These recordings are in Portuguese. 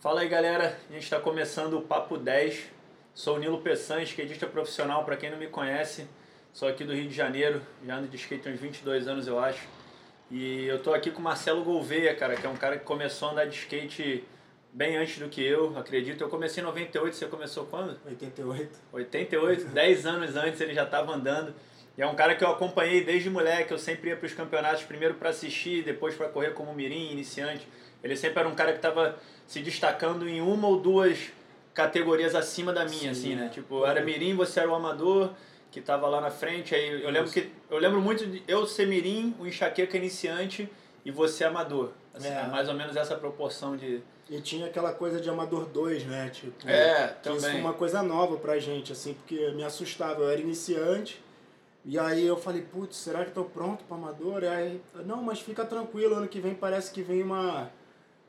Fala aí galera, a gente está começando o Papo 10. Sou o Nilo Peçan, skatista profissional, para quem não me conhece. Sou aqui do Rio de Janeiro, já ando de skate há uns 22 anos eu acho. E eu tô aqui com o Marcelo Gouveia, cara, que é um cara que começou a andar de skate bem antes do que eu, acredito. Eu comecei em 98, você começou quando? 88. 88, 10 anos antes ele já estava andando. E é um cara que eu acompanhei desde moleque, eu sempre ia para os campeonatos, primeiro para assistir, depois para correr como mirim, iniciante. Ele sempre era um cara que estava se destacando em uma ou duas categorias acima da minha, Sim, assim, né? Tipo, era mirim, você era o amador, que estava lá na frente. Aí eu lembro que eu lembro muito de eu ser mirim, o enxaqueca iniciante e você amador. Assim, é. mais ou menos essa proporção de e tinha aquela coisa de Amador 2, né? Tipo, é, também. Isso foi uma coisa nova pra gente, assim, porque me assustava. Eu era iniciante, e aí eu falei, putz, será que tô pronto para Amador? E aí, não, mas fica tranquilo, ano que vem parece que vem uma,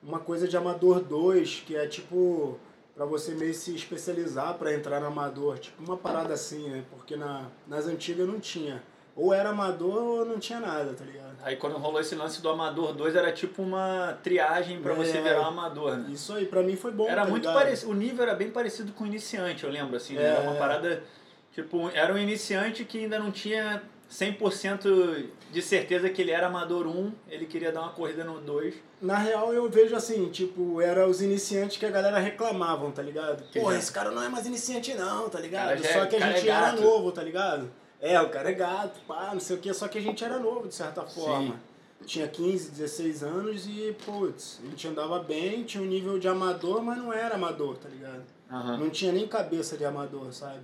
uma coisa de Amador 2, que é tipo para você meio se especializar para entrar no Amador, tipo uma parada assim, né? Porque na, nas antigas não tinha. Ou era amador ou não tinha nada, tá ligado? Aí quando rolou esse lance do Amador 2 era tipo uma triagem para é, você virar um amador, né? Isso aí, pra mim foi bom. Era tá muito parecido, o nível era bem parecido com o iniciante, eu lembro, assim, né? Era uma é. parada. Tipo, era um iniciante que ainda não tinha 100% de certeza que ele era amador 1, ele queria dar uma corrida no 2. Na real, eu vejo assim, tipo, era os iniciantes que a galera reclamavam, tá ligado? Pô, esse cara não é mais iniciante não, tá ligado? Só é, que a gente é era novo, tá ligado? É, o cara é gato, pá, não sei o que, só que a gente era novo, de certa forma. Sim. Tinha 15, 16 anos e, putz, a gente andava bem, tinha um nível de amador, mas não era amador, tá ligado? Uhum. Não tinha nem cabeça de amador, sabe?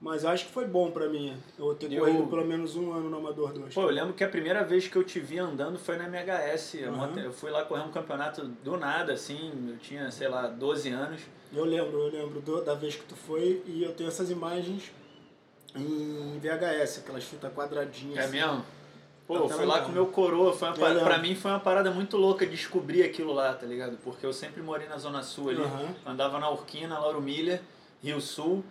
Mas acho que foi bom pra mim eu ter eu... corrido pelo menos um ano no Amador 2. Pô, eu lembro que a primeira vez que eu te vi andando foi na MHS. Uhum. Eu fui lá correr um campeonato do nada, assim, eu tinha, sei lá, 12 anos. Eu lembro, eu lembro do, da vez que tu foi e eu tenho essas imagens em VHS, aquelas fitas quadradinhas. É assim. mesmo? Pô, eu fui lá com meu coroa, foi uma parada, pra mim foi uma parada muito louca descobrir aquilo lá, tá ligado? Porque eu sempre morei na Zona Sul ali, uhum. andava na Urquina, Lauro Milha, Rio Sul,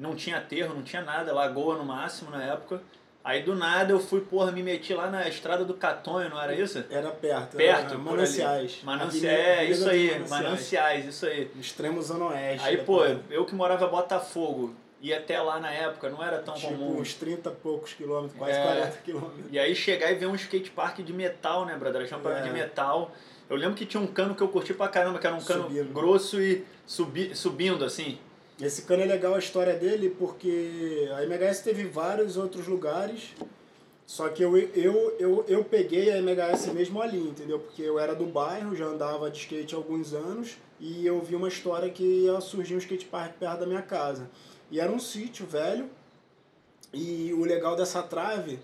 não tinha aterro, não tinha nada, lagoa no máximo na época. Aí do nada eu fui, porra, me meti lá na estrada do Catonho, não era isso? Era perto. Perto, era Mananciais. Mananciais, é, isso aí, Mananciais. Mananciais, isso aí. Extremo Zona Oeste. Aí, pô, eu que morava em Botafogo, e até lá na época não era tão tipo, comum. uns 30 e poucos quilômetros, quase é, 40 quilômetros. E aí chegar e ver um skate park de metal, né, brother? Chama é. de metal. Eu lembro que tinha um cano que eu curti pra caramba, que era um cano subindo. grosso e subi, subindo, assim. Esse cano é legal a história dele porque a MHS teve vários outros lugares, só que eu, eu, eu, eu peguei a MHS mesmo ali, entendeu? Porque eu era do bairro, já andava de skate há alguns anos e eu vi uma história que ia surgir um skate park perto da minha casa. E era um sítio velho. E o legal dessa trave,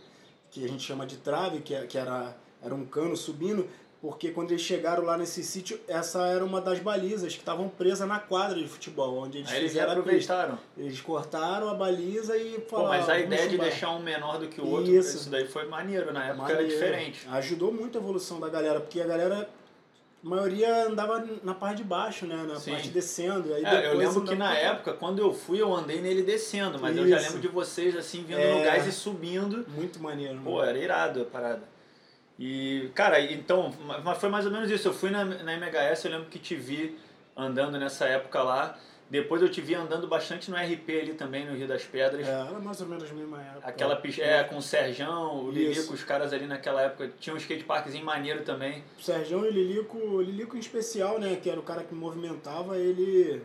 que a gente chama de trave, que, é, que era, era um cano subindo, porque quando eles chegaram lá nesse sítio, essa era uma das balizas que estavam presas na quadra de futebol, onde eles Aí fizeram eles aproveitaram. Eles cortaram a baliza e falaram. Pô, mas a ideia de deixar um menor do que o outro, isso, isso daí foi maneiro, na época maneiro. era diferente. Ajudou muito a evolução da galera, porque a galera a maioria andava na parte de baixo, né? Na Sim. parte descendo. Aí é, eu lembro que na pra... época, quando eu fui, eu andei nele descendo, mas Isso. eu já lembro de vocês assim, vindo é... no gás e subindo. Muito maneiro. Pô, era irado a parada. E, cara, então, mas foi mais ou menos isso. Eu fui na, na MHS, eu lembro que te vi andando nessa época lá. Depois eu te vi andando bastante no RP ali também, no Rio das Pedras. É, era mais ou menos a mesma época. Aquela pista, é, com o Serjão, o Lilico, os caras ali naquela época. Tinha um skateparkzinho maneiro também. O Serjão e o Lilico, o Lilico em especial, né, que era o cara que movimentava, ele,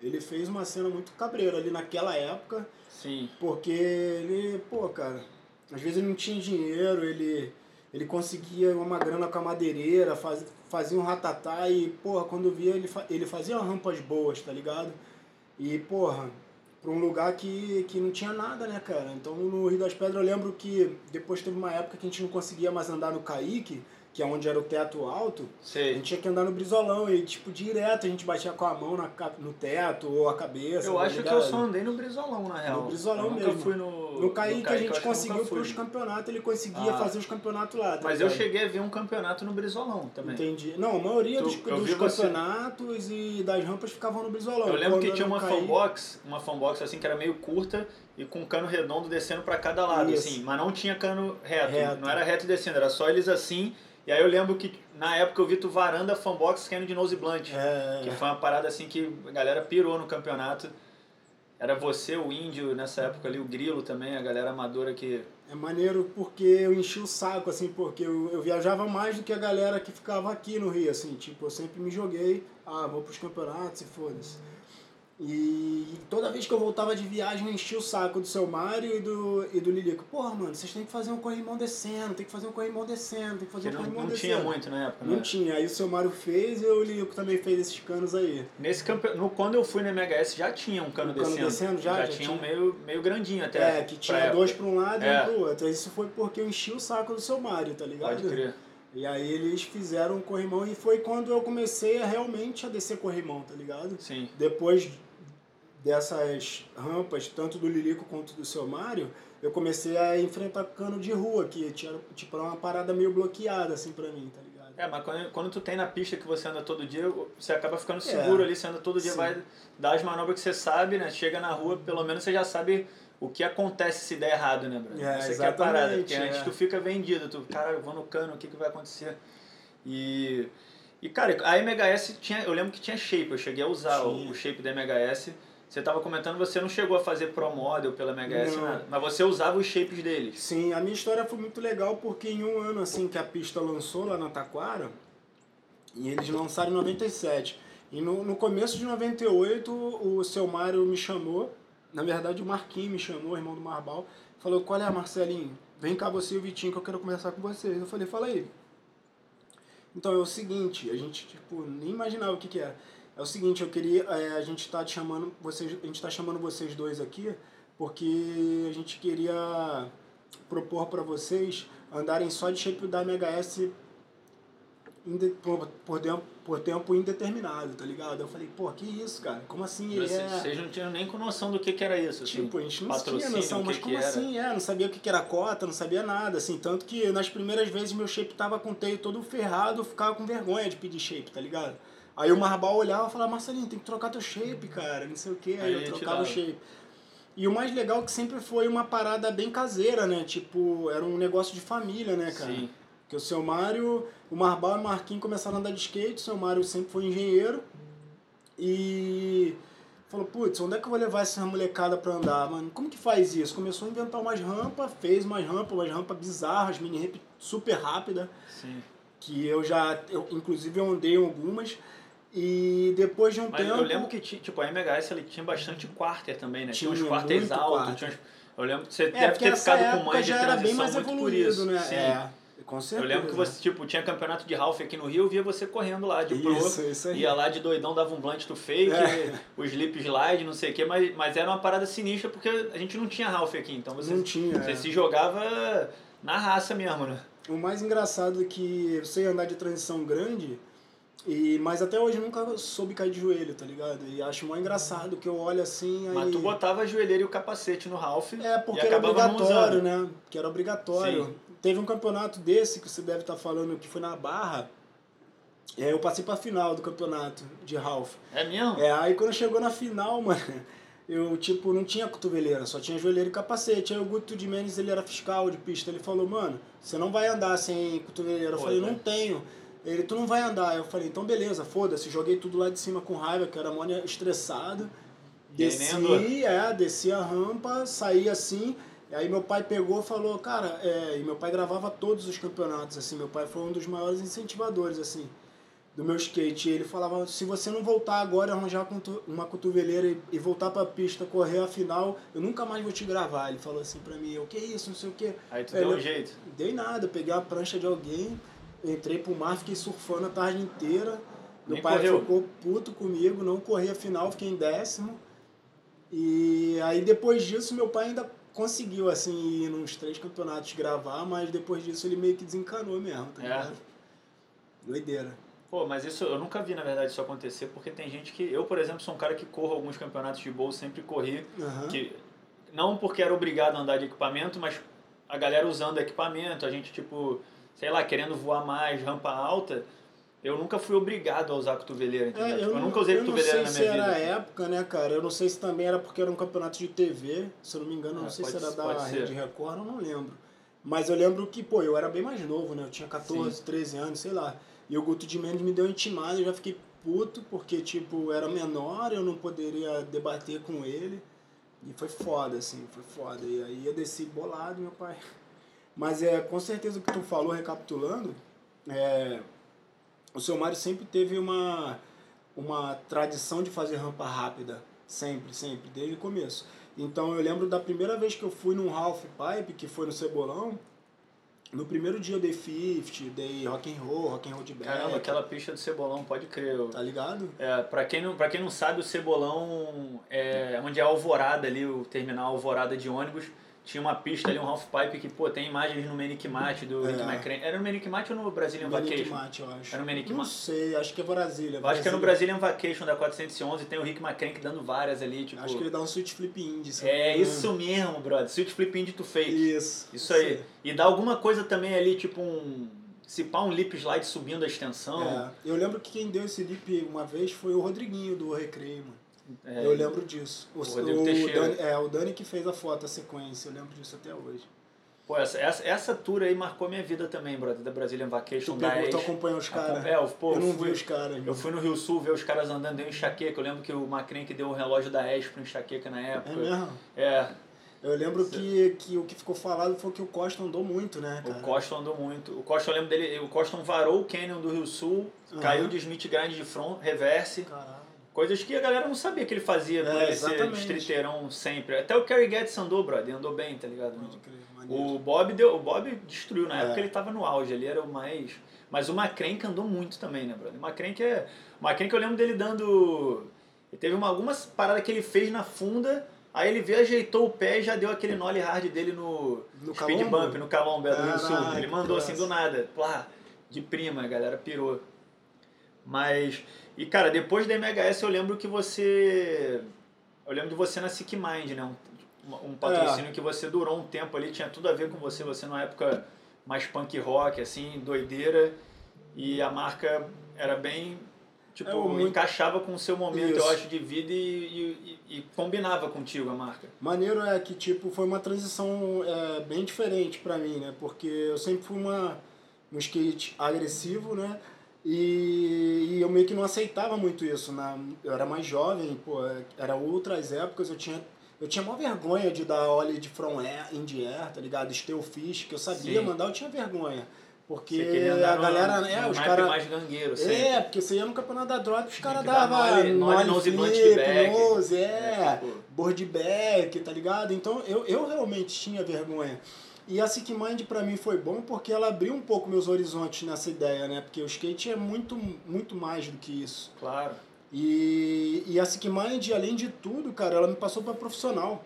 ele fez uma cena muito cabreira ali naquela época. Sim. Porque ele, pô, cara, às vezes ele não tinha dinheiro, ele, ele conseguia uma grana com a madeireira, faz, fazia um ratatá e, porra, quando via ele, ele fazia rampas boas, tá ligado? E, porra, pra um lugar que, que não tinha nada, né, cara? Então no Rio das Pedras eu lembro que depois teve uma época que a gente não conseguia mais andar no Caique, que é onde era o teto alto, Sim. a gente tinha que andar no brisolão e, tipo, direto a gente batia com a mão na, no teto ou a cabeça. Eu tá acho ligado? que eu só andei no brisolão, na real. No brisolão eu mesmo. Nunca fui no. No Caí que a gente conseguiu pros campeonatos, ele conseguia ah. fazer os campeonatos lá. Tá Mas eu cheguei a ver um campeonato no brisolão também. Entendi. Não, a maioria tu, dos, dos campeonatos você... e das rampas ficavam no brisolão. Eu lembro que tinha uma Caí... fanbox, uma fanbox assim que era meio curta e com um cano redondo descendo para cada lado, Isso. assim. Mas não tinha cano reto, reto. Não era reto descendo, era só eles assim E aí eu lembro que na época eu vi tu varanda fanbox caindo de nose blunt. É, Que foi uma parada assim que a galera pirou no campeonato. Era você, o índio, nessa época ali, o grilo também, a galera amadora que. é maneiro porque eu enchi o saco, assim, porque eu, eu viajava mais do que a galera que ficava aqui no Rio, assim, tipo, eu sempre me joguei, ah, vou pros campeonatos e foda-se. E toda vez que eu voltava de viagem, eu enchia o saco do seu Mário e do, e do Lilico. Porra, mano, vocês têm que fazer um corrimão descendo, tem que fazer um corrimão descendo, tem que fazer um não, corrimão não descendo. tinha muito na época, Não né? tinha. Aí o seu Mário fez e o Lilico também fez esses canos aí. Nesse campe... no, quando eu fui no MHS já tinha um cano Um cano descendo. descendo já? Já tinha um tinha? meio, meio grandinho até. É, que tinha época. dois pra um lado e É. um pro outro. Isso foi porque eu enchi o saco do seu Mário, tá ligado? Pode crer. E aí eles fizeram um corrimão e foi quando eu comecei a realmente a descer corrimão, tá ligado? Sim. Depois dessas rampas, tanto do Lilico quanto do seu Mário, eu comecei a enfrentar cano de rua, que tinha, tipo, era uma parada meio bloqueada, assim, pra mim, tá ligado? É, mas quando, quando tu tem na pista que você anda todo dia, você acaba ficando seguro É. ali, você anda todo dia, Sim. vai dar as manobras que você sabe, né? Chega na rua, pelo menos você já sabe o que acontece se der errado, né, Bruno? É, Isso aqui é a parada, porque antes é. tu fica vendido, tu, cara, eu vou no cano, o que, que vai acontecer? E, e cara, a MHS tinha, eu lembro que tinha shape, eu cheguei a usar o, o shape da MHS. Você tava comentando, você não chegou a fazer pro model pela MHS, nada, mas você usava os shapes deles. Sim, a minha história foi muito legal porque em um ano assim que a pista lançou lá na Taquara, e eles lançaram em 97. E no, no começo de 98, o seu Mário me chamou, na verdade o Marquinhos me chamou, irmão do Marbal, falou, qual é, Marcelinho? Vem cá você e o Vitinho que eu quero conversar com vocês. Eu falei, fala aí. Então é o seguinte, a gente tipo, nem imaginava o que, que era. É o seguinte, eu queria. é, a gente tá te chamando. Vocês, a gente tá chamando vocês dois aqui porque a gente queria propor para vocês andarem só de shape da MHS por, por, tempo, por tempo indeterminado, tá ligado? Eu falei, pô, que isso, cara? Como assim? Vocês, é... vocês não tinham nem noção do que, que era isso. assim, Tipo, a gente não tinha noção, que mas que como era. assim? É, não sabia o que que era cota, não sabia nada, assim. Tanto que nas primeiras vezes meu shape tava com o teio todo ferrado, eu ficava com vergonha de pedir shape, tá ligado? Aí o Marbal olhava e falava, Marcelinho, tem que trocar teu shape, cara, não sei o que. Aí, Aí eu trocava o shape. E o mais legal é que sempre foi uma parada bem caseira, né? Tipo, era um negócio de família, né, cara? Sim. Porque o seu Mário, o Marbal e o Marquinhos começaram a andar de skate, o seu Mário sempre foi engenheiro. E falou, putz, onde é que eu vou levar essa molecada pra andar, mano? Como que faz isso? Começou a inventar umas rampas, fez umas rampas, umas rampas bizarras, mini ramp super rápida, Sim. que eu já, eu, inclusive eu andei algumas. E depois de um Mas tempo... eu lembro que tinha, tipo, a MHS ele tinha bastante quarter também, né? Tinha, uns Tinha quarters muito altos. Tinha uns- eu lembro que você É, deve ter ficado com mãe de já era bem transição mais muito por isso. né? Sim. É, com Eu certeza. lembro que você, tipo, tinha campeonato de Ralph aqui no Rio, eu via você correndo lá de pro. Isso, isso aí. Ia lá de doidão, dava um blunt do fake, É. o slip slide, não sei o quê, mas, mas era uma parada sinistra porque a gente não tinha Ralph aqui, então você, Não tinha, você é. se jogava na raça mesmo, né? O mais engraçado é que você andar de transição grande, e, mas até hoje eu nunca soube cair de joelho, tá ligado? E acho mó engraçado que eu olho assim. Aí... Mas tu botava a joelheira e o capacete no Ralph É, porque era obrigatório, né? Que era obrigatório. Sim. Teve um campeonato desse que você deve estar falando que foi na Barra. E aí eu passei pra final do campeonato de Ralph. É mesmo? É, aí quando chegou na final, mano, eu, tipo, não tinha cotoveleira, só tinha joelheira e capacete. Aí o Guto de Mendes, ele era fiscal de pista, ele falou, mano, você não vai andar sem cotoveleira. Eu Pô, falei, né? não tenho. Ele, tu não vai andar. Eu falei, então beleza, foda-se. Joguei tudo lá de cima com raiva, que era mó estressado. Aí. Desci, é, desci a rampa, saí assim. Aí meu pai pegou e falou, cara, é, e meu pai gravava todos os campeonatos, assim, meu pai foi um dos maiores incentivadores, assim, do meu skate. E ele falava, se você não voltar agora, arranjar uma cotoveleira e, e voltar pra pista, correr a final, eu nunca mais vou te gravar. Ele falou assim pra mim, o que isso, não sei o que. Aí tu Ele- deu um jeito. Dei nada, peguei a prancha de alguém, entrei pro mar, fiquei surfando a tarde inteira. Meu Nem pai correu? ficou puto comigo, não corri a final, fiquei em décimo. E aí depois disso meu pai ainda conseguiu, assim, ir nos três campeonatos gravar, mas depois disso ele meio que desencanou mesmo, tá É. ligado? Doideira. Pô, mas isso eu nunca vi, na verdade, isso acontecer, porque tem gente que. Eu, por exemplo, sou um cara que corro alguns campeonatos de bowl, sempre corri. Aham. Que, não porque era obrigado a andar de equipamento, mas a galera usando equipamento, a gente, tipo, sei lá, querendo voar mais, rampa alta. Eu nunca fui obrigado a usar cotoveleira, entendeu? É, Tipo, eu, não- nunca usei eu não cotoveleira sei na minha se era vida. a época, né, cara? Eu não sei se também era porque era um campeonato de TV, se eu não me engano, eu não Ah, sei se era da. Rede Record, eu não lembro. Mas eu lembro que, pô, eu era bem mais novo, né? Eu tinha 14, Sim. 13 anos, sei lá. E o Guto de Mendes me deu intimado, eu já fiquei puto, porque, tipo, era menor, eu não poderia debater com ele. E foi foda, assim, foi foda. E aí eu desci bolado, meu pai. Mas é, com certeza o que tu falou, recapitulando, é, o seu Mário sempre teve uma, uma tradição de fazer rampa rápida. Sempre, sempre, desde o começo. Então eu lembro da primeira vez que eu fui num half pipe, que foi no Cebolão, no primeiro dia eu dei 50, dei rock and roll, rock and roll de back. Caramba, aquela pista do Cebolão, pode crer. Tá ligado? É, pra quem não, pra quem não sabe, o Cebolão é onde é a Alvorada ali, o terminal Alvorada de ônibus tinha uma pista ali, um half-pipe que, pô, tem imagens no Menikmat do é. Rick McCrane. Era no Menikmat ou no Brazilian Vacation? Menikmat, eu acho. Era no Menikmat? Não sei, acho que é Brasília. Acho que é no Brazilian Vacation da 411, tem o Rick McCrane dando várias ali, tipo... Acho que ele dá um switch flip indie. É, isso mesmo, brother. Switch flip indie to fake. Isso. Isso aí. Sim. E dá alguma coisa também ali, tipo um... Se pá um lip slide subindo a extensão. É. Eu lembro que quem deu esse lip uma vez foi o Rodriguinho do Recreio, mano. É, eu lembro disso. O, o, o Dani, é, o Dani que fez a foto, a sequência, eu lembro disso até hoje. Pô, essa, essa, essa tour aí marcou minha vida também, brother, da Brazilian Vacation. Tu, pegou, tu acompanhou os caras? É, eu, pô, eu não fui, vi os caras. Eu fui no Rio Sul ver os caras andando, deu enxaqueca. Eu lembro que o Macren que deu um relógio da ES pro enxaqueca na época. É mesmo? É. Eu lembro que, que o que ficou falado foi que o Costa andou muito, né, cara? O Costa andou muito. O Costa, eu lembro dele, o Costa varou o Canyon do Rio Sul, uhum. caiu de Smith Grind de front, reverse. Caralho. Coisas que a galera não sabia que ele fazia por é, ele ser streeteirão sempre. Até o Kerry Getz andou, brother, andou bem, tá ligado? O Bob, deu, o Bob destruiu na é. época, ele tava no auge, ele era o mais... Mas o McCrank andou muito também, né, brother? O McCrank é... O McCrank eu lembro dele dando... Ele teve uma, algumas paradas que ele fez na funda, aí ele veio, ajeitou o pé e já deu aquele nollie hard dele no, no speed Calombo? bump, no Calombo, do Rio Sul. Ele mandou assim do nada, plá, de prima, a galera pirou. Mas e, cara, depois da MHS eu lembro que você. Eu lembro de você na Sick Mind, né? Um, um patrocínio é. que você durou um tempo ali, tinha tudo a ver com você. Você numa época mais punk rock, assim, doideira. E a marca era bem. Tipo, é, muito... encaixava com o seu momento, Isso. eu acho, de vida e, e, e, combinava contigo a marca. Maneiro é que, tipo, foi uma transição é, bem diferente para mim, né? Porque eu sempre fui uma, um skate agressivo, né? E, e, eu meio que não aceitava muito isso. Na, eu era mais jovem, pô, era outras épocas, eu tinha, eu tinha uma vergonha de dar óleo de from air, in the air, tá ligado? Steel fish, que eu sabia Sim. mandar, eu tinha vergonha. Porque a galera, é, os caras. mais gangueiro, É, porque você ia no campeonato da drop, os caras davam nose flip, nose, é, é tipo... board back, tá ligado? Então eu, eu realmente tinha vergonha. E a Sick Mind para mim foi bom porque ela abriu um pouco meus horizontes nessa ideia, né? Porque o skate é muito, muito mais do que isso. Claro. E, e a Sick Mind, além de tudo, cara, ela me passou para profissional.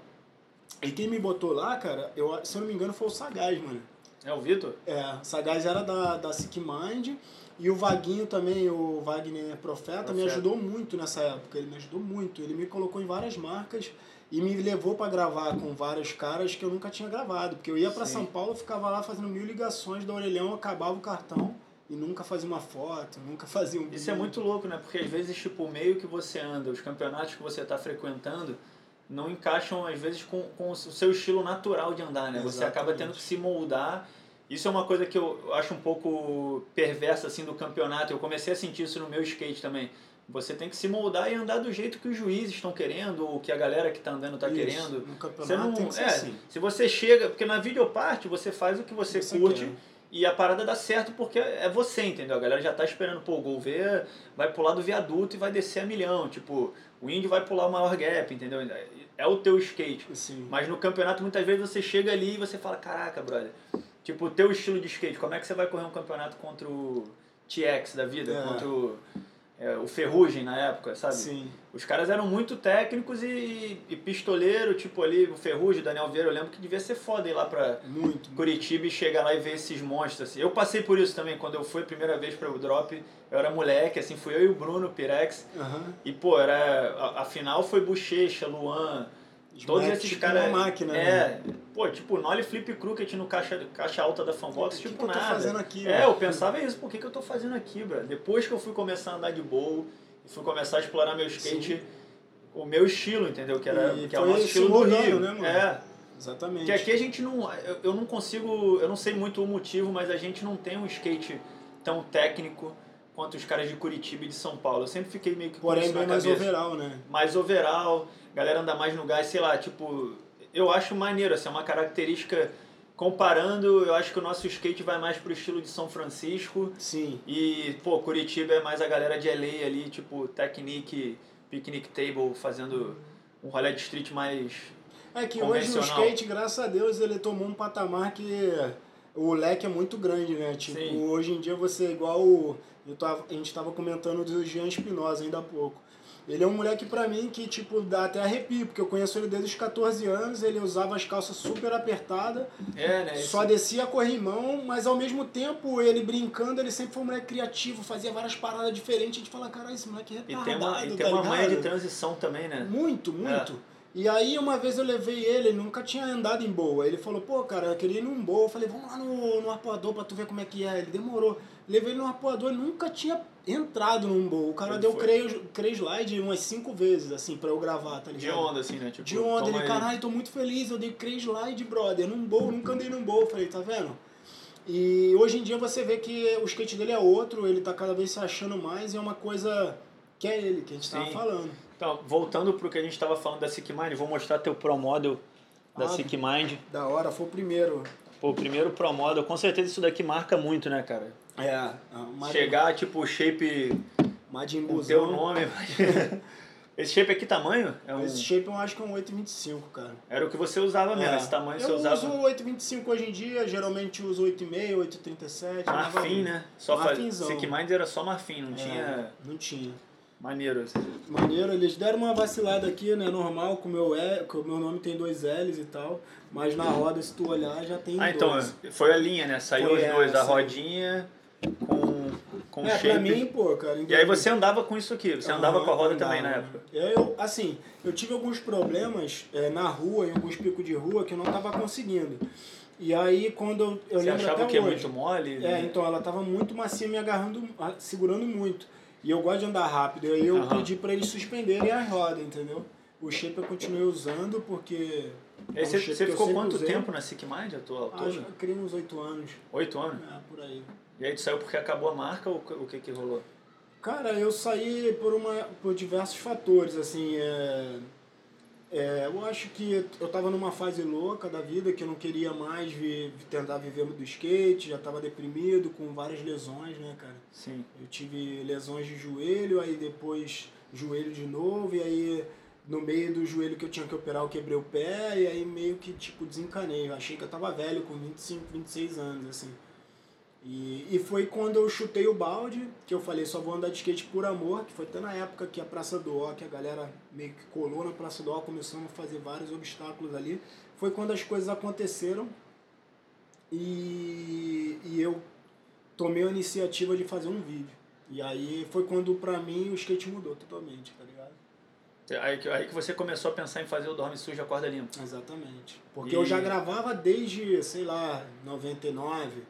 E quem me botou lá, cara, eu, se eu não me engano, foi o Sagaz, mano. É o Vitor? É, o Sagaz era da, da Sick Mind. E o Vaguinho também, o Wagner Profeta, Profeta, me ajudou muito nessa época. Ele me ajudou muito. Ele me colocou em várias marcas e me levou para gravar com vários caras que eu nunca tinha gravado. Porque eu ia para São Paulo, ficava lá fazendo mil ligações do orelhão, acabava o cartão e nunca fazia uma foto, nunca fazia um. Isso é muito louco, né? Porque às vezes, tipo, o meio que você anda, os campeonatos que você está frequentando, não encaixam, às vezes, com, com o seu estilo natural de andar, né? Exatamente. Você acaba tendo que se moldar. Isso é uma coisa que eu acho um pouco perversa, assim, do campeonato. Eu comecei a sentir isso no meu skate também. Você tem que se moldar e andar do jeito que os juízes estão querendo, ou que a galera que está andando está querendo. No campeonato você não, tem que ser é, assim. Se você chega, porque na videoparte você faz o que você, você curte quer. e a parada dá certo porque é você, entendeu? A galera já está esperando, pô, o Gouveia vai pular do viaduto e vai descer a milhão. Tipo, o Indy vai pular o maior gap, entendeu? É o teu skate. Sim. Mas no campeonato muitas vezes você chega ali e você fala, caraca, brother, tipo, o teu estilo de skate, como é que você vai correr um campeonato contra o TX da vida? É. Contra o é, o Ferrugem na época, sabe? Sim. Os caras eram muito técnicos e, e pistoleiro, tipo ali, o Ferrugem, Daniel Vieira, eu lembro que devia ser foda ir lá pra muito, Curitiba e chegar lá e ver esses monstros. Assim. Eu passei por isso também, quando eu fui a primeira vez para o Drop, eu era moleque, assim, fui eu e o Bruno, Pirex. Uhum. E, pô, era, a, a final foi Bochecha, Luan, Todos esses tipo caras. máquina, é, né? pô, tipo, Nolly Flip Crooked no caixa, caixa alta da Fanbox, tipo, que nada. Que eu tô fazendo aqui, é, eu pensava isso, por que, que eu tô fazendo aqui, bro? Depois que eu fui começar a andar de bowl e fui começar a explorar meu skate, Sim. o meu estilo, entendeu? Que, era, e que é o nosso estilo do Rio. Né, mano? É. Exatamente. Porque aqui a gente não. Eu, eu não consigo. Eu não sei muito o motivo, mas a gente não tem um skate tão técnico quanto os caras de Curitiba e de São Paulo. Eu sempre fiquei meio que Porém, bem mais overall, né? mais overall, galera anda mais no gás, sei lá, tipo, eu acho maneiro, assim, é uma característica comparando, eu acho que o nosso skate vai mais pro estilo de São Francisco Sim. e, pô, Curitiba é mais a galera de LA ali, tipo, Technique, Picnic Table, fazendo um rolê de street mais... É que hoje o skate, graças a Deus, ele tomou um patamar que o leque é muito grande, né? Tipo, Sim. hoje em dia você é igual o. Eu tava, a gente estava comentando do Jean Espinosa ainda há pouco. Ele é um moleque pra mim que, tipo, dá até arrepio, porque eu conheço ele desde os 14 anos, ele usava as calças super apertadas, É, né? só descia corrimão, mas ao mesmo tempo ele brincando, ele sempre foi um moleque criativo, fazia várias paradas diferentes, a gente fala, caralho, esse moleque é E retardado, tem uma, e tem tá uma manha de ligado?" transição também, né? Muito, muito. E aí uma vez eu levei ele, ele nunca tinha andado em boa. Ele falou, pô, cara, eu queria ir num boa. Eu falei, vamos lá no, no arpoador pra tu ver como é que é. Ele demorou. Levei ele no arpoador, ele nunca tinha entrado num boa. O cara Ele deu crê crê slide umas cinco vezes, assim, pra eu gravar, tá De ligado? onda, assim, né? Tipo, De onda, ele, caralho, tô muito feliz, eu dei crê slide, brother, num bowl, nunca andei num bowl. Falei, tá vendo? E hoje em dia você vê que o skate dele é outro, ele tá cada vez se achando mais e é uma coisa que é ele, que a gente tava Sim. falando. Então, voltando pro que a gente tava falando da Sick Mind, vou mostrar teu Pro Model da Ah, Sick Mind. Da hora, foi o primeiro. Pô, o primeiro Pro Model, com certeza isso daqui marca muito, né, cara? É, Chegar, tipo, o shape Majin Buzão. teu nome. Esse shape é que tamanho? É um... Esse shape eu acho que é um 825, cara. Era o que você usava mesmo, É. esse tamanho eu você usava. uso 825 hoje em dia, geralmente uso 8,5, 837. Marfim, né? Só faz... Marfinzão. Sick Mind era só marfim, não É, tinha Não tinha. maneiro. Maneiro, eles deram uma vacilada aqui, né? Normal, com o meu, com o meu nome tem dois L's e tal. Mas na roda, se tu olhar, já tem Ah, então, dois. foi a linha, né? Saiu Foi os dois, a essa. rodinha com, com É, shape. pra mim, pô, cara. E aí você andava com isso aqui, você andava com a roda andava. também na época. Eu, assim, eu tive alguns problemas é, na rua, em alguns picos de rua, que eu não tava conseguindo. E aí, quando eu, eu você lembro achava até que é hoje, muito mole? É, então ela tava muito macia, me agarrando, ah, segurando muito. E eu gosto de andar rápido. Aí eu Aham. pedi pra eles suspenderem a roda, entendeu? O shape eu continuei usando porque. é você, você ficou quanto usei. tempo na Sick Mind, a tua Acho altura? que eu criei uns oito anos. Oito anos? É, por aí. E aí tu saiu porque acabou a marca ou o que que rolou? Cara, eu saí por, uma, por diversos fatores, assim, é, é, eu acho que eu tava numa fase louca da vida, que eu não queria mais vi, tentar viver do skate, já tava deprimido, com várias lesões, né, cara? Sim. Eu tive lesões de joelho, aí depois joelho de novo, e aí no meio do joelho que eu tinha que operar eu quebrei o pé, e aí meio que, tipo, desencanei. Eu achei que eu tava velho, com 25, 26 anos, assim. E, e foi quando eu chutei o balde, que eu falei, só vou andar de skate por amor, que foi até na época que a Praça do Ó, que a galera meio que colou na Praça do Ó, começamos a fazer vários obstáculos ali. Foi quando as coisas aconteceram e, e eu tomei a iniciativa de fazer um vídeo. E aí foi quando pra mim o skate mudou totalmente, tá ligado? Aí, que- aí que você começou a pensar em fazer o Dorme Sujo Acorda Limpo. Exatamente. Porque E- eu já gravava desde, sei lá, 99.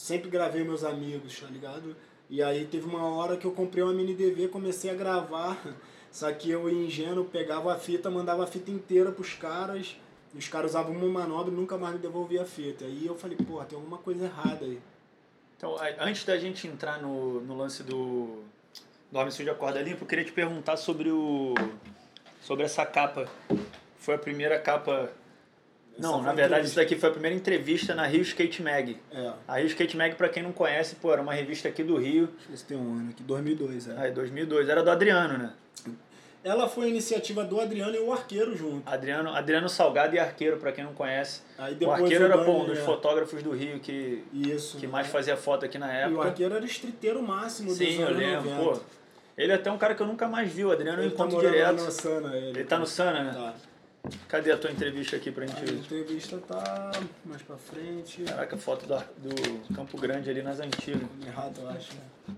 Sempre gravei meus amigos, tá ligado? E aí teve uma hora que eu comprei uma mini DV, comecei a gravar. Só que eu, ingênuo, pegava a fita, mandava a fita inteira pros caras. E os caras usavam uma manobra e nunca mais me devolvia a fita. Aí eu falei, porra, tem alguma coisa errada aí. Então, antes da gente entrar no, no lance do Dorme Sujo Acorda Limpo, eu queria te perguntar sobre o sobre essa capa. Foi a primeira capa... Não, na verdade isso daqui foi a primeira entrevista na Rio Skate Mag. É, A Rio Skate Mag, pra quem não conhece, pô, era uma revista aqui do Rio, deixa eu ver se tem um ano aqui, 2002, é. aí 2002, era do Adriano, né? Ela foi a iniciativa do Adriano e o Arqueiro junto. Adriano, Adriano Salgado e Arqueiro, pra quem não conhece. Aí O Arqueiro era pô, um dos é, fotógrafos do Rio que, Isso. que né? mais fazia foto aqui na E o época. Arqueiro era estriteiro máximo Sim, dos eu anos lembro, 90. pô. Ele é até um cara que eu nunca mais vi, o Adriano eu tá encontro lá direto. no Sana, ele. Ele tá no Sana, né? Tá. Cadê a tua entrevista aqui pra gente A entrevista tá mais pra frente. Caraca, foto do, do Campo Grande ali nas antigas. Errado, eu acho, né?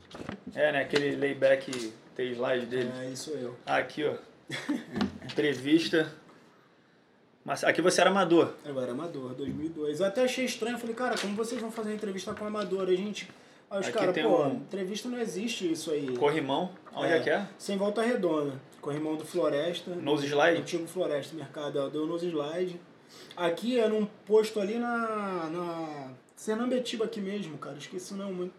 É, né? Aquele layback tem slide dele. É, isso eu. Ah, aqui, ó. Entrevista. Mas aqui você era amador. Eu era amador, 2002. Eu até achei estranho, falei, cara, como vocês vão fazer entrevista com amador? A gente... Aí os caras, pô, um- entrevista não existe isso aí. Corrimão. Onde é, que é? Sem volta redonda. Corrimão do Floresta. Nose slide? Antigo Floresta Mercado. Eu deu nose slide. Aqui é num posto ali na. na Sernambetiba aqui mesmo, cara. Esqueci não, muito.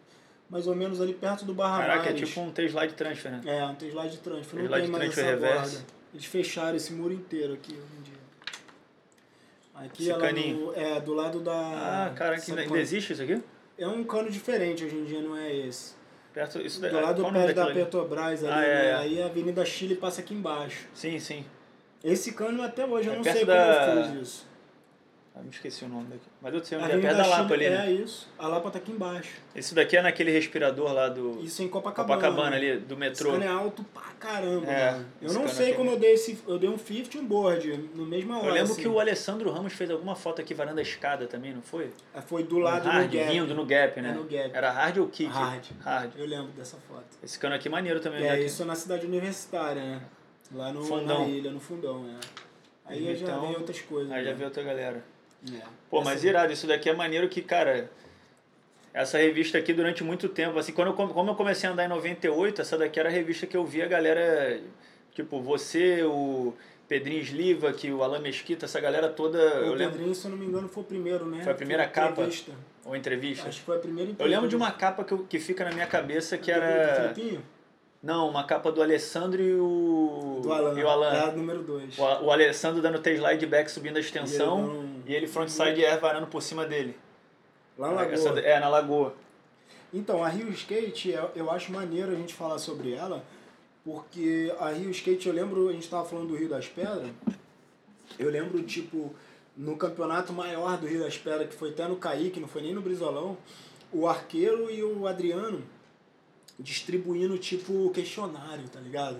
Mais ou menos ali perto do Barra Caraca, é Mares. tipo um T-slide transfer, né? É, um slide de transfer. Não tem mais essa reverse. borda. Eles fecharam esse muro inteiro aqui hoje em dia. Aqui Esse ela caninho. no- é do lado da. Ah, caraca, ainda, existe isso aqui? É um cano diferente hoje em dia, não é esse. Perto, isso daí, Do lado qual do o nome pé da? Petrobras ali, Ah, é, né? é. Aí a Avenida Chile passa aqui embaixo. Sim, sim. Esse cano até hoje eu É não perto sei da- como eu fiz isso. Ah, me esqueci o nome daqui. Mas eu sei A onde é, perto da Lapa Chile- ali, né? É isso. A Lapa tá aqui embaixo. Esse daqui é naquele respirador lá do Isso em Copacabana. Copacabana ali, do Esse metrô. cano é alto pra caramba, É, mano. Eu esse não sei aqui é como eu dei esse. Eu dei um 50 e um board no mesma hora. Eu lembro assim. que o Alessandro Ramos fez alguma foto aqui varando a escada também, não foi? É, Foi do lado hard, do gap. vindo no gap, né? É, no gap. Era hard ou kick? Hard. Hard. Eu lembro dessa foto. Esse cano aqui é maneiro também, É, né? isso na cidade universitária, né? Lá no, Fundão. na ilha, no fundão, é. Aí eu já Então, vi outras coisas. Aí já né? vi outra galera. É. Pô, Essa- mas irado, isso daqui é maneiro que, cara, essa revista aqui durante muito tempo, assim, quando eu, como eu comecei a andar em 98, essa daqui era a revista que eu via a galera, tipo, você, o Pedrinho Sliva, que o Alan Mesquita, essa galera toda, eu O lembro, Pedrinho, se eu não me engano, foi o primeiro, né? Foi a primeira capa? entrevista. ou entrevista. Acho que foi a primeira Eu entrevista. lembro de uma capa que, eu- que fica na minha cabeça que Do era. Não, uma capa do Alessandro e o. Do Alan. E o Alan. É a número 2. O, o Alessandro dando T-slide back subindo a extensão E ele frontside air varando por cima dele. Lá na Lagoa. Essa- é, na lagoa. Então, a Rio Skate, eu- acho maneiro a gente falar sobre ela, porque a Rio Skate, eu lembro, a gente estava falando do Rio das Pedras, eu lembro, tipo, no campeonato maior do Rio das Pedras, que foi até no Kaique, não foi nem no Brizolão, o Arqueiro e o Adriano distribuindo, tipo, questionário, tá ligado?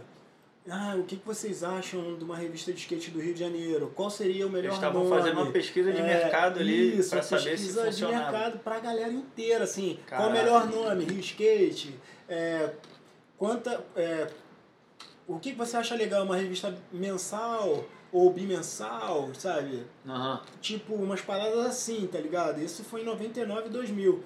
Ah, o que, que vocês acham de uma revista de skate do Rio de Janeiro? Qual seria o melhor Eles estavam fazendo uma pesquisa de É, mercado ali uma saber se pesquisa de funcionava. mercado pra galera inteira, assim. Qual o Caraca. melhor nome? Rio Skate? É, quanta, é, o que que você acha legal? Uma revista mensal ou bimensal, sabe? Aham. Tipo, umas paradas assim, tá ligado? Isso foi em 99 e 2000.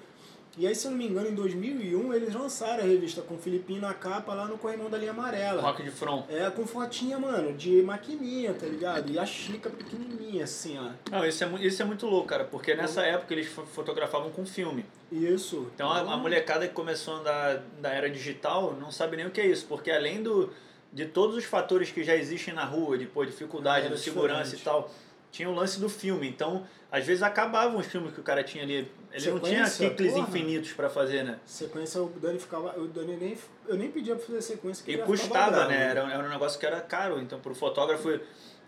E aí, se eu não me engano, em 2001 eles lançaram a revista com o Filipinho na capa lá no Corrimão da Linha Amarela. Rock de front. É, com fotinha, mano, de maquininha, tá ligado? E a Chica pequenininha, assim, ó. Não, isso é, isso é muito louco, cara, porque nessa época eles fo- fotografavam com filme. Isso. Então a, a molecada que começou a andar da era digital não sabe nem o que é isso, porque além do, de todos os fatores que já existem na rua, de pô, dificuldade, Era de segurança e tal, tinha o lance do filme. Então, às vezes acabavam os filmes que o cara tinha ali. Ele não tinha Sequência, ciclos porra. infinitos pra fazer, né? Sequência, o Dani ficava. O Dani nem. Eu nem pedia pra fazer sequência. que E custava, bravo. né? Era, era um negócio que era caro, então pro fotógrafo,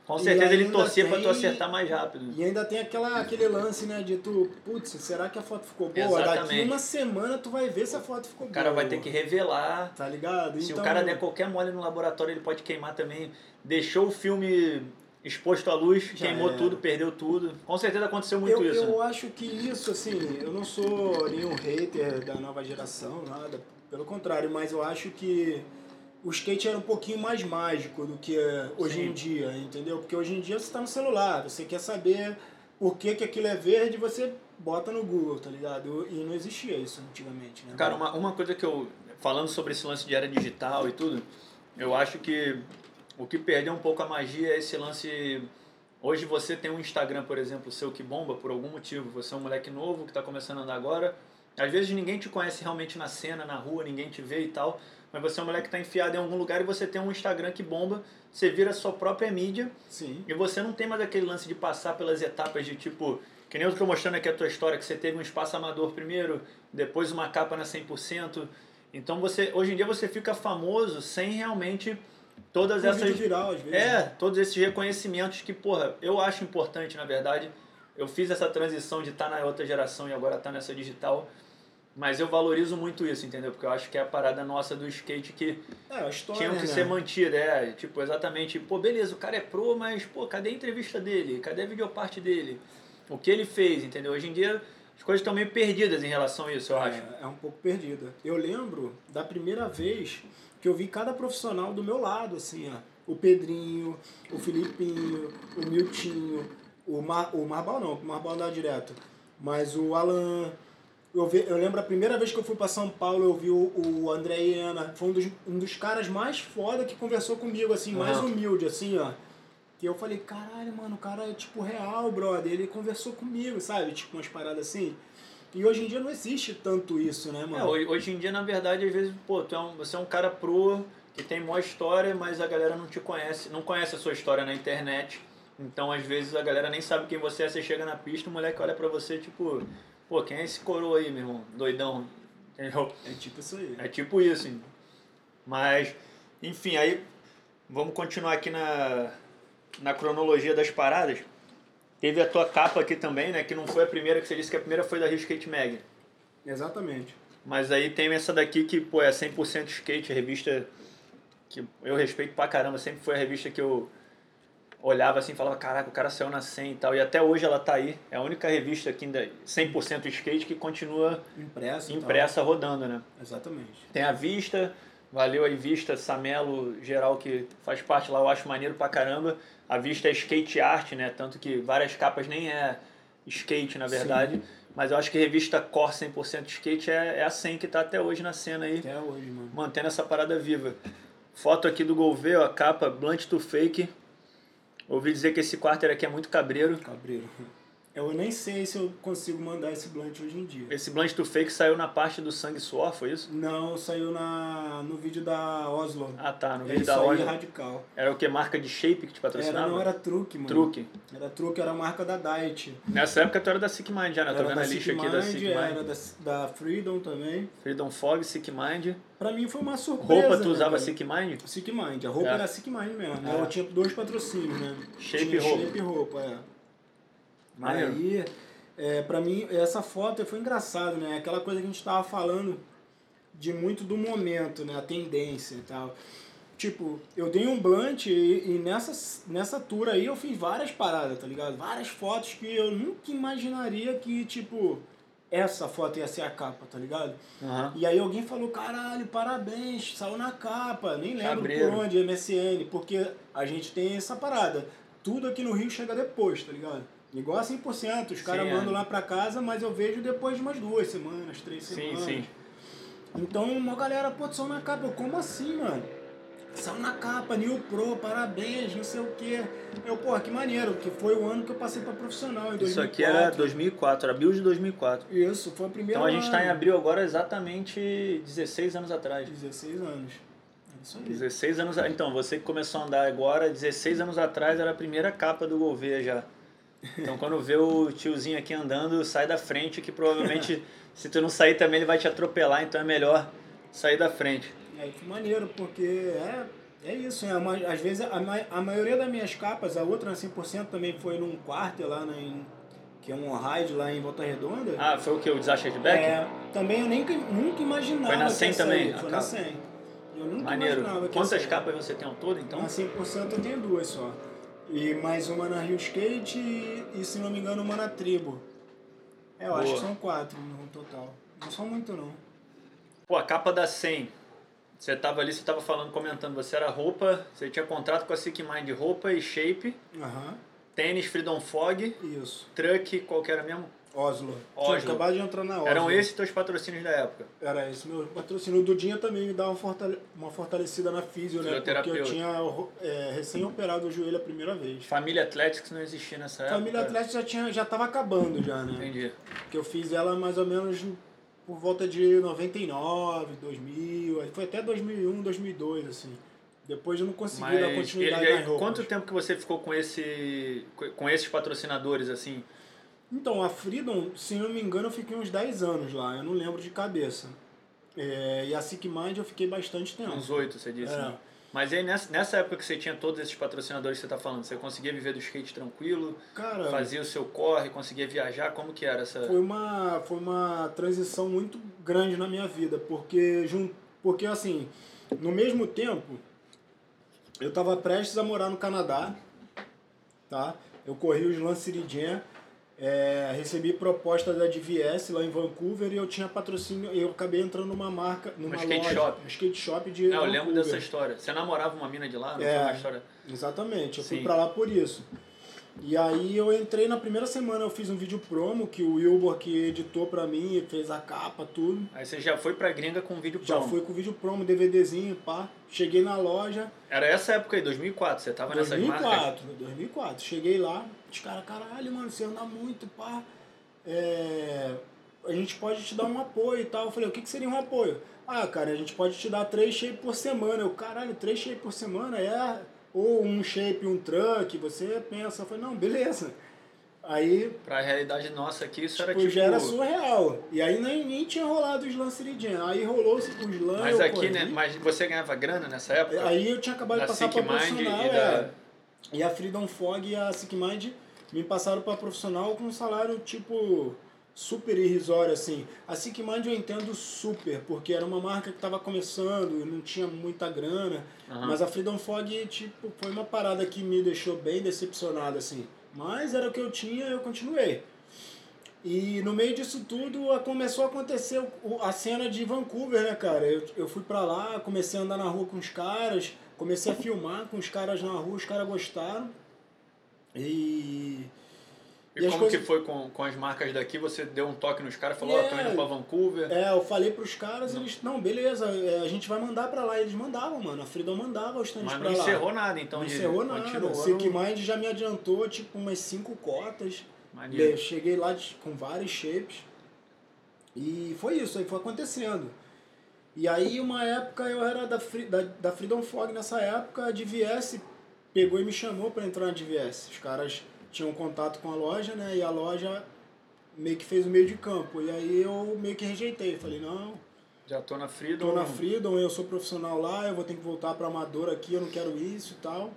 com certeza ele torcia pra tu acertar mais rápido. E ainda tem aquela, aquele lance, né, de tu, putz, será que a foto ficou boa? Daqui Exatamente. uma semana tu vai ver se a foto ficou O boa. cara vai ter que revelar. Tá ligado? Se então, o cara der qualquer mole no laboratório, ele pode queimar também. Deixou o filme exposto à luz, Já queimou era. tudo, perdeu tudo. Com certeza aconteceu muito eu, isso. eu acho que isso, assim, eu não sou nenhum hater da nova geração, nada. Pelo contrário, mas eu acho que o skate era um pouquinho mais mágico do que hoje Sim. em dia, entendeu? Porque hoje em dia você tá no celular, você quer saber por que, que aquilo é verde, você bota no Google, tá ligado? E não existia isso antigamente, né? Cara, uma, uma coisa que eu. Falando sobre esse lance de era digital e tudo, eu acho que o que perdeu um pouco a magia é esse lance. Hoje você tem um Instagram, por exemplo, seu que bomba por algum motivo. Você é um moleque novo que está começando a andar agora. Às vezes ninguém te conhece realmente na cena, na rua, ninguém te vê e tal. Mas você é um moleque que está enfiado em algum lugar e você tem um Instagram que bomba. Você vira a sua própria mídia Sim. e você não tem mais aquele lance de passar pelas etapas de tipo. Que nem eu tô mostrando aqui a tua história, que você teve um espaço amador primeiro, depois uma capa na 100%. Então você, hoje em dia você fica famoso sem realmente todas Um essas. viral, às vezes. É, né? todos esses reconhecimentos que, porra, eu acho importante, na verdade. Eu fiz essa transição de estar na outra geração e agora estar nessa digital. Mas eu valorizo muito isso, entendeu? Porque eu acho que é a parada nossa do skate que É, a história, tinham que né? ser mantida, é, tipo, exatamente, pô, beleza, o cara é pro, mas, pô, cadê a entrevista dele? Cadê a videoparte dele? O que ele fez, entendeu? Hoje em dia as coisas estão meio perdidas em relação a isso, eu acho. É, é um pouco perdida. Eu lembro da primeira vez que eu vi cada profissional do meu lado, assim, ó. O Pedrinho, o Filipinho, o Miltinho, o, Mar, o Marbal não, o Marbal dá direto. Mas o Alan. Eu, vi, eu lembro a primeira vez que eu fui para São Paulo, eu vi o, o André Iena. Foi um dos, um dos caras mais foda que conversou comigo, assim, mais Aham. humilde, assim, ó. E eu falei, caralho, mano, o cara é tipo real, brother. Ele conversou comigo, sabe? Tipo umas paradas assim. E hoje em dia não existe tanto isso, né, É, mano? hoje hoje em dia, na verdade, às vezes, pô, tu é um, você é um cara pro que tem maior história, mas a galera não te conhece, não conhece a sua história na internet. Então, às vezes, a galera nem sabe quem você é, você chega na pista, o moleque olha pra você, tipo, pô, quem é esse coroa aí, meu irmão? Doidão. Entendeu? É tipo isso aí. É tipo isso. hein? Mas, enfim, aí vamos continuar aqui na, na cronologia das paradas. Teve a tua capa aqui também, né? Que não foi a primeira que você disse que a primeira foi da Rio Skate Mag. Exatamente. Mas aí tem essa daqui que, pô, é 100% skate, revista que eu respeito pra caramba. Sempre foi a revista que eu olhava assim e falava, caraca, o cara saiu na 100 e tal. E até hoje ela tá aí. É a única revista aqui ainda 100% skate que continua Impresso. tal. impressa rodando, né? Exatamente. Tem a Vista, valeu aí Vista, Samelo, geral que faz parte lá, eu acho maneiro pra caramba. A Vista é skate art, né? Tanto que várias capas nem é skate, na verdade. Mas eu acho que a revista Core 100% Skate é, é a 100 que tá até hoje na cena aí, Até hoje, mano. mantendo essa parada viva. Foto aqui do Gouveia, ó, capa Blunt to Fake. Ouvi dizer que esse quarter aqui é muito cabreiro. Cabreiro. Eu nem sei se eu consigo mandar esse blunt hoje em dia. Esse Blunt to Fake saiu na parte do Sangue Suor, foi isso? Não, saiu na, no vídeo da Oslo. Ah tá, no é vídeo isso da hora. radical. Era o que? Marca de shape que te Era, patrocinava? não era truque, mano. Truque. Era truque, era a marca da Diet. Nessa época tu era da Sick Mind já, né? Tô Era vendo a lista aqui da Mind, Sick era Mind. da, da Freedom também. Freedom Fog, Sick Mind. Pra mim foi uma surpresa. Roupa tu né, usava velho? Sick Mind? Sick Mind. A roupa É. era Sick Mind mesmo. É. Eu tinha dois patrocínios, né? Shape tinha roupa. Shape e roupa, é. Maneiro. Aí, é, pra mim, essa foto foi engraçado, né? Aquela coisa que a gente tava falando de muito do momento, né? A tendência e tal. Tipo, eu dei um blunt e, e nessa, nessa tour aí eu fiz várias paradas, tá ligado? Várias fotos que eu nunca imaginaria que, tipo, essa foto ia ser a capa, tá ligado? Aham. E aí alguém falou, caralho, parabéns, saiu na capa, nem lembro Cabreiro. por onde, MSN, porque a gente tem essa parada. Tudo aqui no Rio chega depois, tá ligado? Igual a 100%, os caras Sim, é. mandam lá pra casa, mas eu vejo depois de umas duas semanas, três Sim, semanas. sim. Então uma galera, pô, saiu na capa, eu, como assim, mano? Saiu na capa, New Pro, parabéns, não sei o quê. Eu, pô, que maneiro, que foi o ano que eu passei pra profissional, em 2004. Isso aqui era 2004, era build de 2004. Isso, foi o primeiro Então a gente tá em ano. abril agora exatamente 16 anos atrás. 16 anos. É isso aí. 16 anos. a- Então, você que começou a andar agora, 16 anos atrás era a primeira capa do Gouveia já. Então, quando vê o tiozinho aqui andando, sai da frente, que provavelmente, se tu não sair também, ele vai te atropelar, então é melhor sair da frente. É, que maneiro, porque é, é isso, né? Às vezes a, a maioria das minhas capas, a outra 100% também foi num quarter lá, na, em, que é um ride lá em Volta Redonda. Ah, foi o que? O Disaster de Back? É, também eu nem, nunca imaginava Foi na que 100 ia sair, também, Foi na capa? 100. Eu nunca Maneiro. imaginava que ia Quantas capas você tem ao todo, então? Na 100% eu tenho duas só. E mais uma na Rio Skate e, e, se não me engano, uma na Tribo. É, eu acho Boa. que são quatro no total. Não são muito, não. Pô, a capa da 100. Você tava ali, você tava falando, comentando, você era roupa, você tinha contrato com a Sick Mind roupa e shape, Aham, tênis Freedom Fog, isso. truck, qual que era mesmo? Oslo. Oslo. Tinha acabado de entrar na Oslo. Eram esses teus patrocínios da época. Era esse meu patrocínio. O Dudinha também me dava uma, fortale- uma fortalecida na físio, né? Porque eu tinha é, recém-operado o joelho a primeira vez. Família Athletics não existia nessa época. Família Atlética já, tinha, já tava acabando já, né? Entendi. Porque eu fiz ela mais ou menos por volta de 99, 2000, aí foi até 2001, 2002, assim. Depois eu não consegui dar Mas continuidade ele- quanto tempo que você ficou com esse com esses patrocinadores assim? Então, a Freedom, se não me engano, eu fiquei uns 10 anos lá, eu não lembro de cabeça. É, e a Sick Mind eu fiquei bastante tempo. Uns oito, você disse. É. né? Mas aí nessa, nessa época que você tinha todos esses patrocinadores que você tá falando, você conseguia viver do skate tranquilo, Cara, fazia o seu corre, conseguia viajar, como que era essa? foi uma, foi uma transição muito grande na minha vida, porque, porque assim, no mesmo tempo, eu estava prestes a morar no Canadá, tá? Eu corri os Lanciridien, é, recebi proposta da DVS lá em Vancouver e eu tinha patrocínio, eu acabei entrando numa marca, numa skate loja, shop. um skate shop de É, eu lembro Vancouver. dessa história. Você namorava uma mina de lá, não É. foi uma história? Exatamente, eu fui Sim. pra lá por isso. E aí eu entrei na primeira semana, eu fiz um vídeo promo que o Wilbur que editou pra mim, fez a capa, tudo. Aí você já foi pra gringa com vídeo Já promo. fui com vídeo promo, DVDzinho, pá. Cheguei na loja, Era essa época aí, 2004, você tava nessas marcas? 2004, 2004. Cheguei lá, os caras, caralho, mano, você anda muito, pá. É, a gente pode te dar um apoio e tal. Eu falei, o que, que seria um apoio? Ah, cara, a gente pode te dar três shapes por semana. Eu, caralho, três shapes por semana é. Ou um shape, um truck, você pensa. Eu falei, não, beleza. Aí, Pra realidade nossa aqui, isso era tipo, tipo... já era surreal. E aí nem, nem tinha rolado o slam 3 Jam. Aí rolou o slam. Mas eu aqui, corri. né? Mas você ganhava grana nessa época? Aí eu tinha acabado de passar pra profissional, da... E a Freedom Fog e a Sick Mind me passaram para profissional com um salário tipo super irrisório assim. A Sick Mind eu entendo super, porque era uma marca que estava começando, não tinha muita grana, Aham. mas a Freedom Fog tipo foi uma parada que me deixou bem decepcionado assim. Mas era o que eu tinha, eu continuei. E no meio disso tudo começou a acontecer a cena de Vancouver, né, cara? Eu, eu fui pra lá, comecei a andar na rua com os caras, comecei a filmar com os caras na rua, os caras gostaram. E. E, E como coisas- que foi com, com as marcas daqui? Você deu um toque nos caras, falou, ó, tô É. indo pra Vancouver. É, eu falei pros caras, eles. Não, beleza, é, a gente vai mandar pra lá. Eles mandavam, mano. A Freedom mandava os Mas pra não lá. encerrou nada, então. não encerrou nada. Silk no- Mind já me adiantou, tipo, umas cinco cotas. Maneiro. Eu cheguei lá de- com vários shapes. E foi isso, aí foi acontecendo. E aí, uma época, eu era da, Free- da, da Freedom Fog nessa época, a DVS pegou e me chamou para entrar na DVS. Os caras tinham contato com a loja, né? E a loja meio que fez o meio de campo. E aí eu meio que rejeitei. Falei, não, Já tô na Freedom. tô na Freedom, eu sou profissional lá, eu vou ter que voltar para amador aqui, eu não quero isso e tal.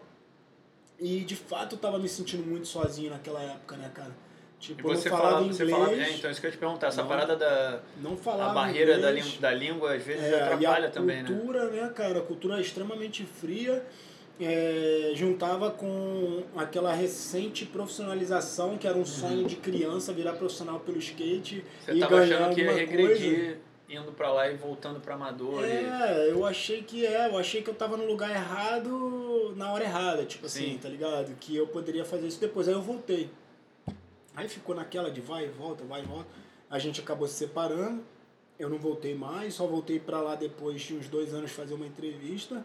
E de fato eu tava me sentindo muito sozinho naquela época, né, cara? E Tipo, eu você falava inglês, você falava, é, então isso que eu ia te perguntar, essa Não. parada da não a barreira da, inglês. língua, da língua às vezes É, atrapalha e a também, né? cultura, né? cara? A cultura é extremamente fria. é, juntava com aquela recente profissionalização, que era um sonho de criança virar profissional pelo skate Uhum. Você e tava ganhar achando que ia regredir indo pra lá e voltando pra amador. e- É, eu achei que é, eu achei que eu tava no lugar errado na hora errada, tipo assim, Sim. tá ligado? Que eu poderia fazer isso depois. Aí eu voltei. Aí ficou naquela de vai e volta, vai e volta. A gente acabou se separando. Eu não voltei mais, só voltei pra lá depois de uns dois anos fazer uma entrevista.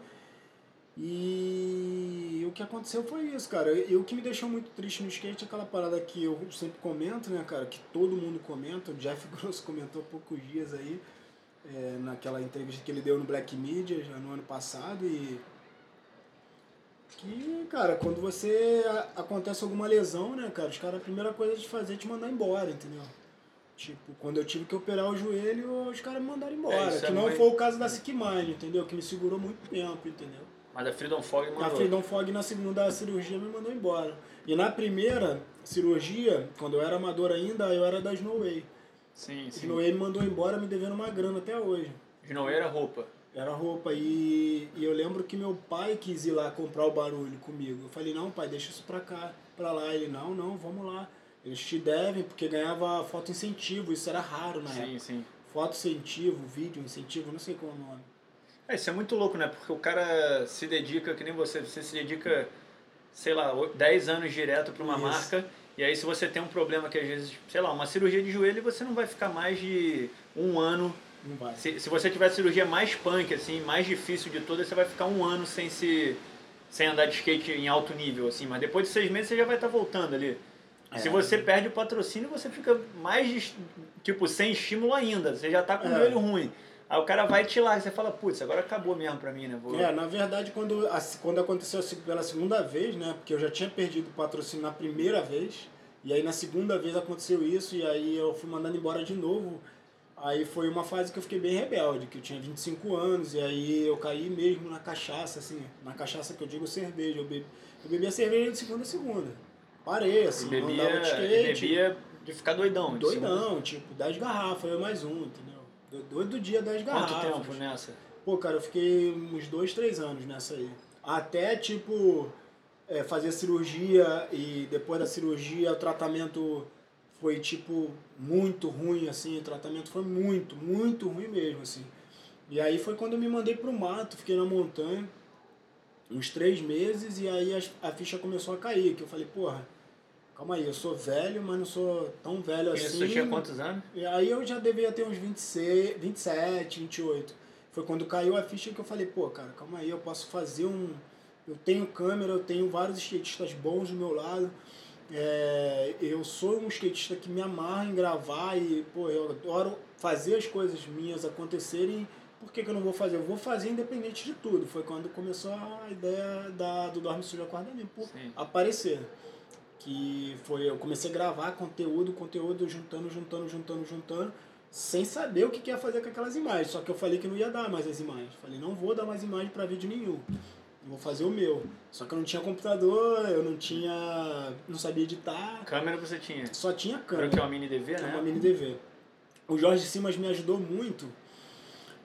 E o que aconteceu foi isso, cara. E o que me deixou muito triste no skate é aquela parada que eu sempre comento, né, cara? Que todo mundo comenta. O Jeff Grosso comentou há poucos dias aí, é, naquela entrevista que ele deu no Black Media já no ano passado. E que, cara, quando você a- acontece alguma lesão, né, cara, os caras, a primeira coisa de fazer é te mandar embora, entendeu? Tipo, quando eu tive que operar o joelho, os caras me mandaram embora. isso que é não muito- foi o caso da Sick Mind, entendeu? Que me segurou muito tempo, entendeu? Mas a Freedom Fog A mandou. Freedom Fog na segunda cirurgia me mandou embora. E na primeira cirurgia, quando eu era amador ainda, eu era da Snow Way. Sim, A sim. Snow Way me mandou embora me devendo uma grana até hoje. Snoweira roupa. Era roupa. E, e eu lembro que meu pai quis ir lá comprar o barulho comigo. Eu falei, não, pai, deixa isso pra cá, pra lá. Ele, não, não, vamos lá. Eles te devem, porque ganhava foto incentivo, isso era raro na época. Sim, sim. Foto incentivo, vídeo incentivo, não sei qual é o nome. É, isso é muito louco, né? Porque o cara se dedica, que nem você, você se dedica, sei lá, o- 10 anos direto para uma Isso. marca, e aí se você tem um problema que às vezes, sei lá, uma cirurgia de joelho, você não vai ficar mais de um ano. Não vai. Se, se você tiver a cirurgia mais punk, assim, mais difícil de todas, você vai ficar um ano sem se. sem andar de skate em alto nível, assim, mas depois de seis meses você já vai estar voltando ali. Se É. você perde o patrocínio, você fica mais, tipo, sem estímulo ainda. Você já tá com o É. joelho ruim. Aí o cara vai te lá e você fala, putz, agora acabou mesmo pra mim, né? Vou... É, na verdade, quando, quando aconteceu pela segunda vez, né? Porque eu já tinha perdido o patrocínio na primeira vez, e aí na segunda vez aconteceu isso, e aí eu fui mandando embora de novo. Aí foi uma fase que eu fiquei bem rebelde, que eu tinha 25 anos, e aí eu caí mesmo na cachaça, assim, na cachaça que eu digo cerveja. Eu, bebi, eu bebia cerveja de segunda a segunda. Parei, assim, E bebia, andava de skate. bebia de ficar doidão. de Doidão, tipo, 10 garrafas, eu mais um, entendeu? Do- Doido do dia, 10 segunda. garrafas. Quanto tempo nessa? Pô, cara, eu fiquei uns dois, três anos nessa aí. Até, tipo, é, fazer cirurgia e depois da cirurgia o tratamento foi, tipo, muito ruim, assim. O tratamento foi muito, muito ruim mesmo, assim. E aí foi quando eu me mandei pro mato, fiquei na montanha uns três meses e aí as- a ficha começou a cair, que eu falei, porra, calma aí, eu sou velho, mas não sou tão velho assim. você tinha quantos anos? E aí eu já devia ter uns 26, 27, 28. Foi quando caiu a ficha que eu falei, pô, cara, calma aí, eu posso fazer um. Eu tenho câmera, eu tenho vários skatistas bons do meu lado. É, eu sou um skatista que me amarra em gravar e, pô, eu adoro fazer as coisas minhas acontecerem. Por que, que eu não vou fazer? Eu vou fazer independente de tudo. Foi quando começou a ideia da, do Dorme Sujo Acorda Limpo Sim. aparecer. Que foi, eu comecei a gravar conteúdo, conteúdo, juntando, juntando, juntando, juntando, sem saber o que que ia fazer com aquelas imagens. Só que eu falei que não ia dar mais as imagens. Falei, não vou dar mais imagem para vídeo nenhum. Vou fazer o meu. Só que eu não tinha computador, eu não tinha. não sabia editar, Câmera você tinha? só tinha Era câmera. o que é uma mini DV, É né? uma mini DV. O Jorge Simas me ajudou muito,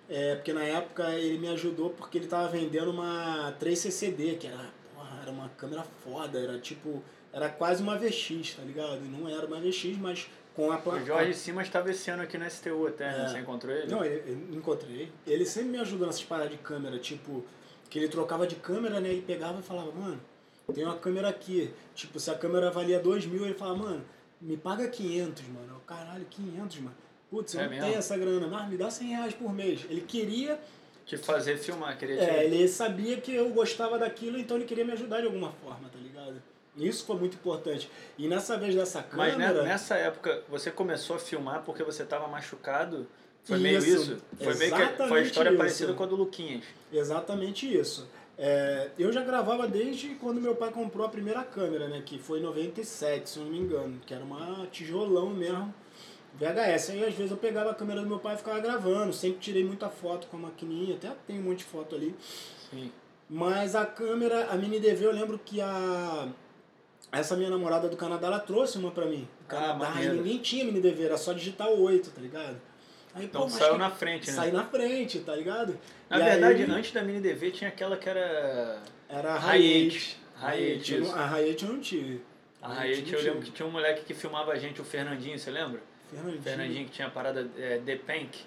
é, porque na época ele me ajudou porque ele tava vendendo uma 3CCD, que era, porra, era uma câmera foda, era tipo, era quase uma VX, tá ligado? Não era uma VX, mas com a O placa. Jorge Simas estava esse ano aqui no STU até, né? É. Você encontrou ele? Não, ele, ele- encontrei. Ele sempre me ajudou nessas paradas de câmera, tipo, que ele trocava de câmera, né? Ele pegava e falava, mano, tem uma câmera aqui. Tipo, se a câmera valia 2 mil, ele falava, mano, me paga 500, mano. Eu, Caralho, 500, mano. Putz, eu É não mesmo? tenho essa grana, mas me dá 100 reais por mês. Ele queria, Te fazer filmar, queria te... é, ele sabia que eu gostava daquilo, então ele queria me ajudar de alguma forma, tá ligado? Isso foi muito importante. E nessa vez dessa Mas câmera... né, nessa época, você começou a filmar porque você estava machucado? Foi meio Isso, isso? Foi meio que foi exatamente história isso. parecida com a do Luquinhas. Exatamente isso. É, eu já gravava desde quando meu pai comprou a primeira câmera, né? Que foi em 97, se não me engano. Que era uma tijolão mesmo, VHS. Aí às vezes eu pegava a câmera do meu pai e ficava gravando. Sempre tirei muita foto com a maquininha, até tem um monte de foto ali. Sim. Mas a câmera, a mini DV, eu lembro que a. Essa minha namorada do Canadá, ela trouxe uma pra mim. Do Ah, Canadá, ninguém tinha mini DV, era só digitar 8, tá ligado? Aí, Então pô, mas saiu na frente, né? Saí na frente, tá ligado? Na E verdade, aí- antes da mini DV tinha aquela que era. Era a Hayate. A Hayate eu não tive. A Hayate eu lembro que tinha um moleque que filmava a gente, o Fernandinho, você lembra? Fernandinho. Fernandinho que tinha a parada é, The Pank.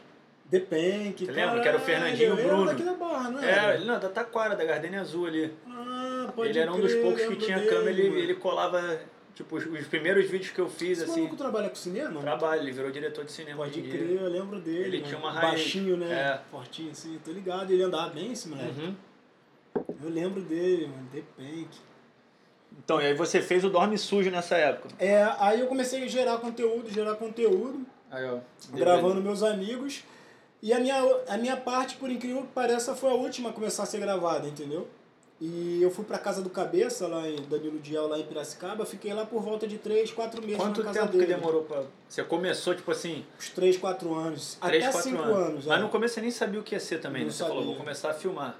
The Pank. Você lembra que era o Fernandinho caralho, Bruno? Era daqui da Barra, não era? ele não, da Taquara, da Gardenia Azul ali. Ah, pode ele era um dos poucos que tinha dele, câmera, ele, ele colava, tipo, os, os primeiros vídeos que eu fiz, Esse assim, maluco trabalha com cinema? trabalho, ele virou diretor de cinema Pode crer, dia. eu lembro dele. Ele mano. tinha uma Hayate. Baixinho, né? É. Fortinho assim, tô ligado. Ele andava bem esse moleque. Uhum. Eu lembro dele, mano. The Pank. Então, e aí você fez o Dorme Sujo nessa época. É, aí eu comecei a gerar conteúdo, gerar conteúdo. Aí, ó. gravando meus amigos. E a minha, a minha parte, por incrível que pareça, foi a última a começar a ser gravada, entendeu? E eu fui pra casa do Cabeça, lá em Danilo Diel, lá em Piracicaba. Fiquei lá por volta de 3, 4 meses Quanto tempo dele. que demorou pra... Você começou, tipo assim, Uns 3, 4 anos. 3, Até 4 5 anos. anos. Mas é. no começo você nem sabia o que ia ser também, Não né? Você falou, sabia. vou começar a filmar.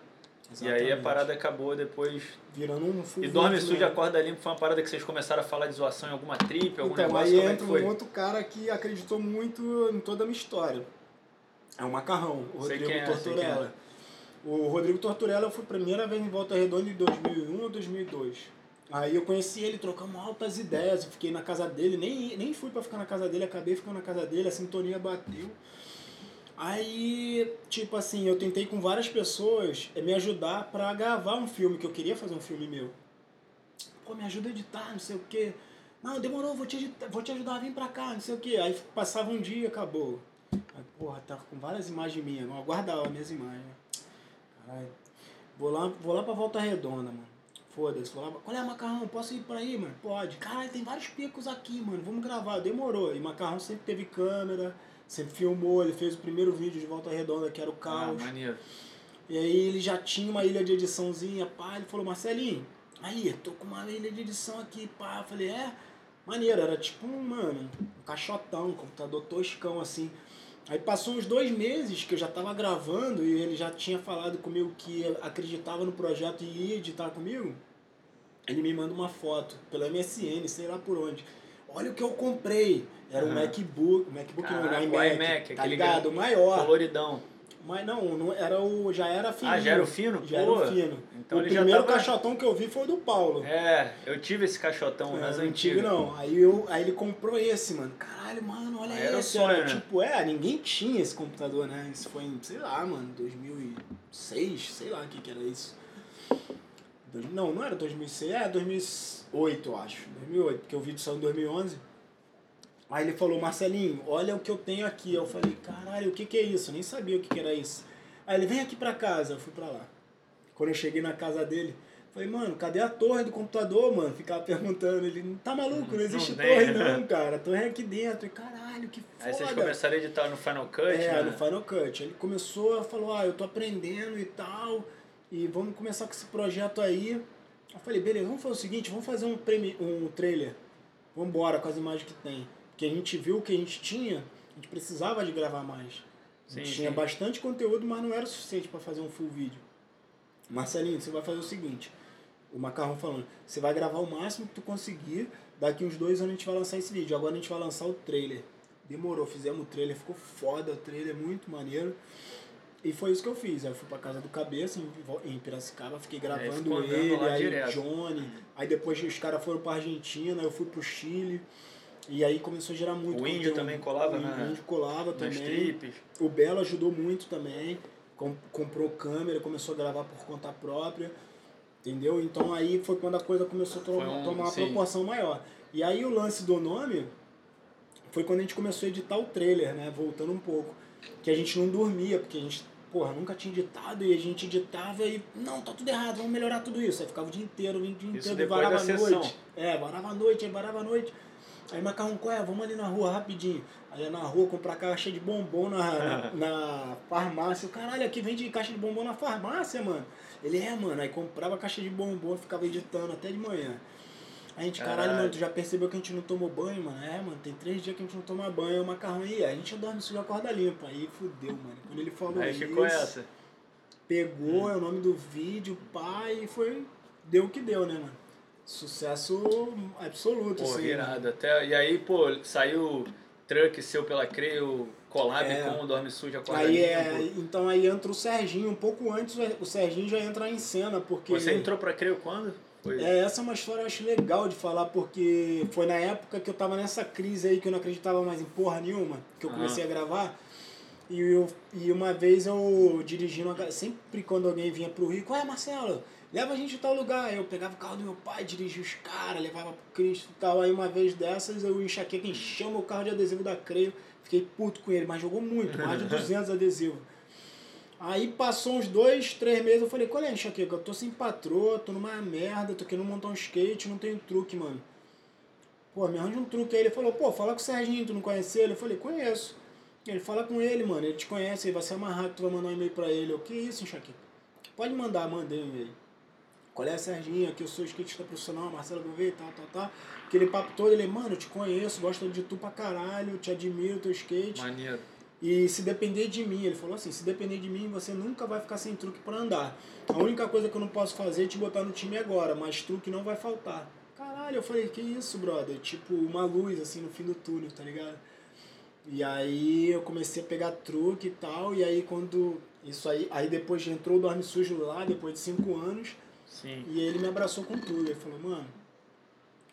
E aí a Exatamente. parada acabou depois... Virando um E Dorme Sujo e né? Acorda Limpo foi uma parada que vocês começaram a falar de zoação em alguma trip, algum Então, negócio, aí como é entra foi? um outro cara que acreditou muito em toda a minha história. É o Macarrão, o Sei Rodrigo é. O Rodrigo Torturella fui a primeira vez em Volta Redonda em 2001 ou 2002. Aí eu conheci ele, trocamos altas ideias, eu fiquei na casa dele, nem, nem fui pra ficar na casa dele, acabei ficando na casa dele, a sintonia bateu. Aí, tipo assim, eu tentei com várias pessoas eh, me ajudar pra gravar um filme, que eu queria fazer um filme meu. Pô, me ajuda a editar, não sei o quê. Não, demorou, vou te, editar, vou te ajudar, vem pra cá, não sei o quê. Aí passava um dia, acabou. Aí, porra, tava com várias imagens minhas, não guardava as minhas imagens. Caralho. Vou lá, vou lá pra Volta Redonda, mano. Foda-se, vou lá. Qual é, Macarrão? Posso ir por aí, mano? Pode. Caralho, tem vários picos aqui, mano. Vamos gravar. Demorou. E Macarrão sempre teve câmera, sempre filmou. Ele fez o primeiro vídeo de Volta Redonda, que era o Ah, caos. maneiro. E aí ele já tinha uma ilha de ediçãozinha, pá, ele falou, Marcelinho, aí, tô com uma ilha de edição aqui, pá. Eu falei, é? Maneiro, era tipo um, mano, um caixotão, um computador toscão, assim. Aí passou uns dois meses que eu já tava gravando e ele já tinha falado comigo que acreditava no projeto e ia editar comigo. Ele me manda uma foto pela MSN, sei lá por onde. Olha o que eu comprei. Era um Aham. MacBook, MacBook não, Caraca, um o iMac, iMac, tá ligado? O maior. Coloridão. Mas não, não era o, já era fininho. Ah, já era o fino? Já Pô, era o fino. então o primeiro tava- caixotão que eu vi foi o do Paulo. É, eu tive esse caixotão É, nas não antigas. não. Aí, eu, aí ele comprou esse, mano. Caralho, mano, olha era esse. sonho, era, né? Tipo, é, ninguém tinha esse computador, né? Isso foi em, sei lá, mano, 2006, sei lá o que que era isso. Não, não era 2006, é 2008, eu acho. 2008, porque o vídeo saiu em 2011. Aí ele falou, Marcelinho, olha o que eu tenho aqui. Eu falei, caralho, o que, que é isso? Eu nem sabia o que, que era isso. Aí ele, vem aqui pra casa. Eu fui pra lá. Quando eu cheguei na casa dele, falei, mano, cadê a torre do computador, mano? Ficava perguntando. Ele, tá maluco? Não existe Não torre tem. não, cara. A torre é aqui dentro. E, caralho, que foda. Aí vocês começaram a editar no Final Cut, É, né? no Final Cut. Ele começou, falou, ah, eu tô aprendendo e tal, e vamos começar com esse projeto aí. Eu falei, beleza, vamos fazer o seguinte, vamos fazer um, premi um trailer. Vamos embora com as imagens que tem. Porque a gente viu o que a gente tinha, a gente precisava de gravar mais. A gente Sim, tinha sim. bastante conteúdo, mas não era o suficiente para fazer um full vídeo. Marcelinho, você vai fazer o seguinte, o Macarrão falando, você vai gravar o máximo que tu conseguir, daqui uns dois anos a gente vai lançar esse vídeo, agora a gente vai lançar o trailer. Demorou, fizemos o trailer, ficou foda o trailer, muito maneiro. E foi isso que eu fiz. Aí eu fui pra casa do Cabeça, em, Piracicaba, fiquei gravando ficou andando ele, aí direto. Johnny. Aí depois os caras foram pra Argentina, eu fui pro Chile. E aí começou a gerar muito O índio conteúdo. também colava o na- índio colava Nas também. tripes. O Belo ajudou muito também. Com- comprou câmera, começou a gravar por conta própria. Entendeu? Então aí foi quando a coisa começou a to- Foi um- tomar uma sim. proporção maior. E aí o lance do nome foi quando a gente começou a editar o trailer, né? Voltando um pouco. Que a gente não dormia, porque a gente, porra, nunca tinha editado e a gente editava e, não, tá tudo errado, vamos melhorar tudo isso. Aí ficava o dia inteiro, o dia inteiro, Isso e depois varava da a noite. É, varava a noite, aí varava a noite. Aí macarrão, qual é? Vamos ali na rua rapidinho. Aí na rua comprar caixa de bombom na, na, na farmácia. Caralho, aqui vende caixa de bombom na farmácia, mano. Ele é, mano. Aí comprava caixa de bombom e ficava editando até de manhã. Aí a gente, caralho, mano, tu já percebeu que a gente não tomou banho, mano? É, mano, tem três dias que a gente não toma banho, o macarrão aí. A gente dorme sujo, acorda limpa. Aí fudeu, mano. Quando ele falou Aí isso, ficou essa. pegou, é o nome do vídeo, pai, e foi. Deu o que deu, né, mano? Sucesso absoluto, Pô, assim. irado. Até, e aí, pô, saiu truck seu pela Creio, collab É. com o Dorme Suja com Aí é, então aí entra o Serginho, um pouco antes o Serginho já entra em cena, porque. Você entrou pra Creio quando? Foi. É, essa é uma história que eu acho legal de falar, porque foi na época que eu tava nessa crise aí que eu não acreditava mais em porra nenhuma, que eu Aham. comecei a gravar. E, eu, e uma vez eu dirigindo, a- sempre quando alguém vinha pro Rio, qual é, Marcelo? Leva a gente em tal lugar. Eu pegava o carro do meu pai, dirigia os caras, levava pro Cristo e tal. Aí uma vez dessas eu enxaquei, encheu meu carro de adesivo da Creio. Fiquei puto com ele, mas jogou muito, mais de 200 adesivos. Aí passou uns dois, três meses, eu falei, qual é, enxaqueca? Eu tô sem patroa, tô numa merda, tô querendo montar um skate, não tenho truque, mano. Pô, me arranja um truque aí. Ele falou, pô, fala com o Serginho, tu não conhece ele? Eu falei, conheço. Ele fala com ele, mano, ele te conhece, ele vai se amarrar, tu vai mandar um e-mail pra ele. Eu, que isso, enxaqueca? Pode mandar, mandei um e-mail. Qual é, Serginho? Aqui eu sou skatista profissional, Marcelo Gouveia, tal, tal, tal. Aquele papo todo, ele, mano, eu te conheço, gosto de tu pra caralho, te admiro, teu skate. Maneiro. E se depender de mim, ele falou assim, se depender de mim, você nunca vai ficar sem truque pra andar. A única coisa que eu não posso fazer é te botar no time agora, mas truque não vai faltar. Caralho, eu falei, que isso, brother? Tipo, uma luz, assim, no fim do túnel, tá ligado? E aí eu comecei a pegar truque e tal, e aí quando... Isso aí, aí depois entrou o Dorme Sujo lá, depois de cinco anos, Sim. e ele me abraçou com tudo. Ele falou, mano,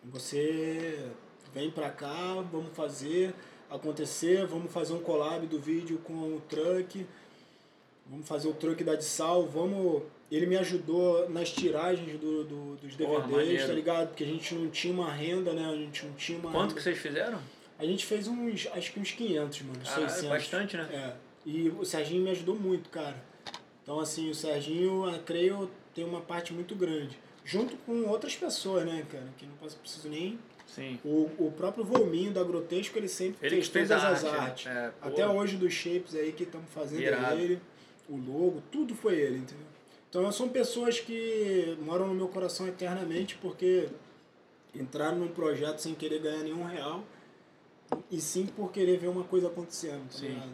você vem pra cá, vamos fazer acontecer, vamos fazer um collab do vídeo com o truck, vamos fazer o truck da de sal, vamos. Ele me ajudou nas tiragens do, do- dos Porra, DVDs, maneiro. tá ligado? Porque a gente não tinha uma renda, né? A gente não tinha uma. Quanto que vocês fizeram? A gente fez uns, acho que uns 500, mano, Caralho, 600. bastante, né? É. E o Serginho me ajudou muito, cara. Então, assim, o Serginho, a creio, tem uma parte muito grande. Junto com outras pessoas, né, cara? Que não posso, preciso nem. Sim. O, o próprio Volminho da Grotesco, ele sempre Ele fez todas a as arte, né? artes. É, pô. Até hoje dos shapes aí que estamos fazendo Irado. é ele. O logo, tudo foi ele, entendeu? Então são pessoas que moram no meu coração eternamente porque entraram num projeto sem querer ganhar nenhum real e sim por querer ver uma coisa acontecendo, tá Sim. ligado?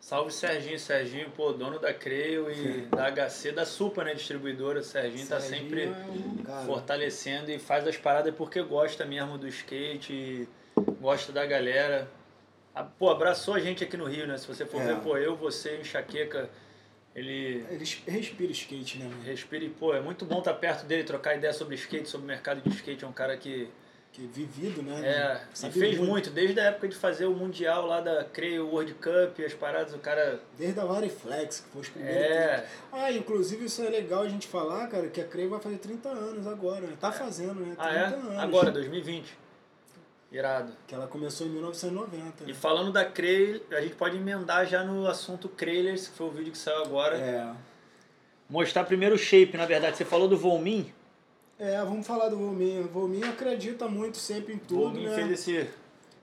Salve Serginho, Serginho, pô, dono da Creio e da HC, da Supa, né, distribuidora. Serginho tá Serginho sempre é um fortalecendo e faz as paradas porque gosta mesmo do skate, gosta da galera. Pô, abraçou a gente aqui no Rio, né? Se você for É. ver, pô, eu, você, enxaqueca, ele Ele respira skate, né, mano? respira e, pô, é muito bom estar perto dele, trocar ideia sobre skate, sobre o mercado de skate. É um cara que que é vivido, né? É, e fez muito. muito. desde a época de fazer o Mundial lá da Creio World Cup, as paradas, o cara. Desde a Variflex, que foi os primeiros. É. Ah, inclusive isso é legal a gente falar, cara, que a Creio vai fazer 30 anos agora. Né? Tá fazendo, né? 30 ah, é? anos. Agora, 2020. Irado. Que ela começou em 1990. E falando da Creio, a gente pode emendar já no assunto Creilers, que foi o vídeo que saiu agora. É. Mostrar primeiro o shape, na verdade. Você falou do Volmin? É, vamos falar do Volminho. O Volminho acredita muito sempre em tudo, Volminho né? fez esse,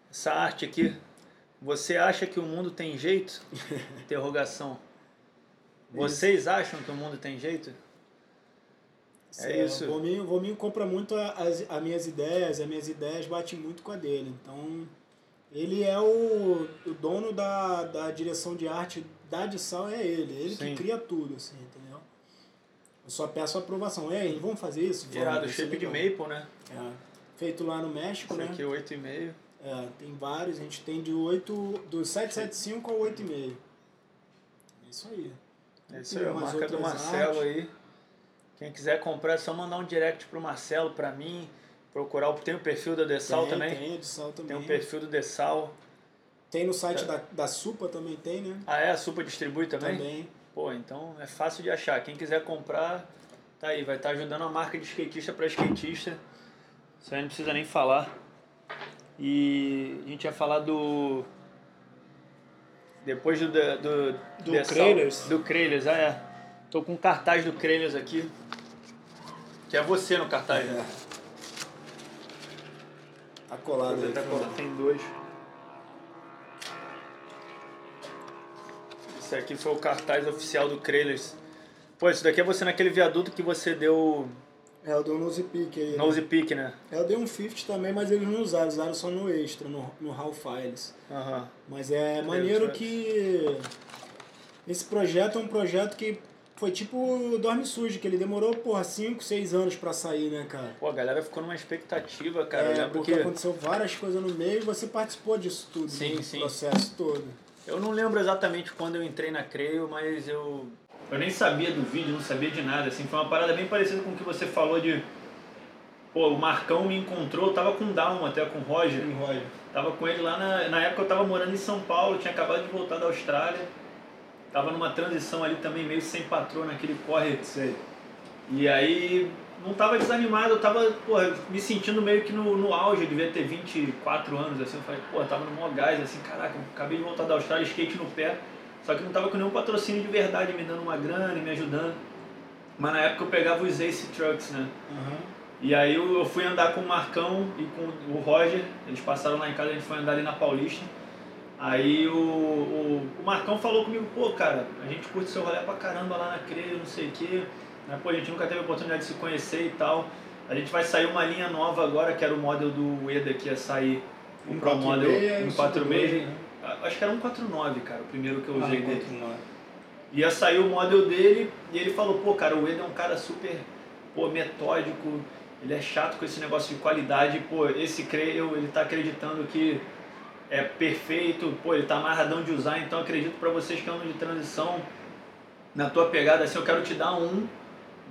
essa arte aqui. Você acha que o mundo tem jeito? Interrogação. Vocês acham que o mundo tem jeito? É isso. O Volminho, o Volminho compra muito as, as minhas ideias, as minhas ideias batem muito com a dele. Então, ele é o, o dono da, da direção de arte da Dissal, é ele. Ele Sim. que cria tudo, assim, entendeu? Eu só peço aprovação. Ei, vamos fazer isso? Vamos, Irado, shape de maple, né? É. Feito lá no México, Esse né? aqui é 8,5. É, tem vários. A gente tem de 8, do 775 ao 8,5. É isso aí. É isso aí, a marca do Marcelo artes. aí. Quem quiser comprar é só mandar um direct pro Marcelo, pra mim. Procurar. Tem o perfil da Dessal também? Tem, Dessal também. Tem o perfil do Dessal. Tem no site tá. da, da Supa também tem, né? Ah, é? A Supa distribui também? Também. Pô, então é fácil de achar. Quem quiser comprar, tá aí, vai estar tá ajudando a marca de skatista para skatista. Isso aí não precisa nem falar. E a gente ia falar do. Depois do. Do, do Krailers? Do Krailers, ah é. Tô com um cartaz do Krailers aqui. Que é você no cartaz, né? Tá colado aí. Tá colado, tem dois. Esse aqui foi o cartaz oficial do Krailers. Pô, isso daqui é você naquele viaduto que você deu. É, eu dei um nose pick aí. Nose né? pick, né? É, eu dei um 50 também, mas eles não usaram, usaram só no extra, no, no Raw Files. Uhum. Mas é maneiro que. Esse projeto é um projeto que foi tipo Dorme Sujo, que ele demorou, porra, 5, 6 anos pra sair, né, cara? Pô, a galera ficou numa expectativa, cara. É, porque que... aconteceu várias coisas no meio e você participou disso tudo, sim, do sim. processo todo. Eu não lembro exatamente quando eu entrei na Creio, mas eu. Eu nem sabia do vídeo, não sabia de nada. Assim, foi uma parada bem parecida com o que você falou de. Pô, o Marcão me encontrou, eu tava com o Down até, com o Roger. Com o Roger. Tava com ele lá na. Na época eu tava morando em São Paulo, tinha acabado de voltar da Austrália. Tava numa transição ali também, meio sem patrão naquele corre. Sei. E aí não tava desanimado, eu tava, porra, me sentindo meio que no, no auge, eu devia ter 24 anos, assim, eu falei, pô, tava no maior gás, assim, caraca, acabei de voltar da Austrália, skate no pé, só que não tava com nenhum patrocínio de verdade, me dando uma grana e me ajudando. Mas na época eu pegava os Ace Trucks, né? Uhum. E aí eu, eu fui andar com o Marcão e com o Roger, eles passaram lá em casa, a gente foi andar ali na Paulista. Aí o, o, o Marcão falou comigo, pô, cara, a gente curte seu rolê pra caramba lá na CRE, não sei o quê né? Pô, a gente nunca teve a oportunidade de se conhecer e tal. A gente vai sair uma linha nova agora, que era o model do Eda, que ia sair um Pro Model 146. Né? Acho que era 149, cara, o primeiro que eu usei ah, dele. Ia sair o model dele e ele falou, pô, cara, o Eda é um cara super pô, metódico, ele é chato com esse negócio de qualidade, pô, esse creio, ele tá acreditando que é perfeito, pô, ele tá amarradão de usar, então acredito para vocês que andam de transição, na tua pegada, assim, eu quero te dar um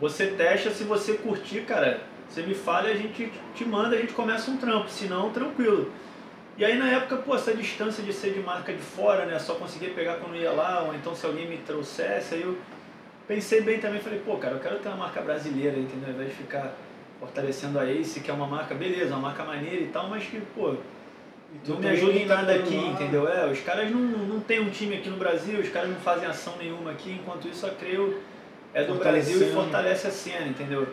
você testa, se você curtir, cara, você me fala e a gente te manda, a gente começa um trampo, se não, tranquilo. E aí na época, pô, essa distância de ser de marca de fora, né, só conseguia pegar quando ia lá, ou então se alguém me trouxesse, aí eu pensei bem também, falei, pô, cara, eu quero ter uma marca brasileira, entendeu? Ao invés de ficar fortalecendo a Ace, que é uma marca, beleza, uma marca maneira e tal, mas que, pô, não me ajuda em nada aqui, lá. entendeu? É, os caras não, não tem um time aqui no Brasil, os caras não fazem ação nenhuma aqui, enquanto isso a Creu é do Brasil e fortalece a cena, entendeu?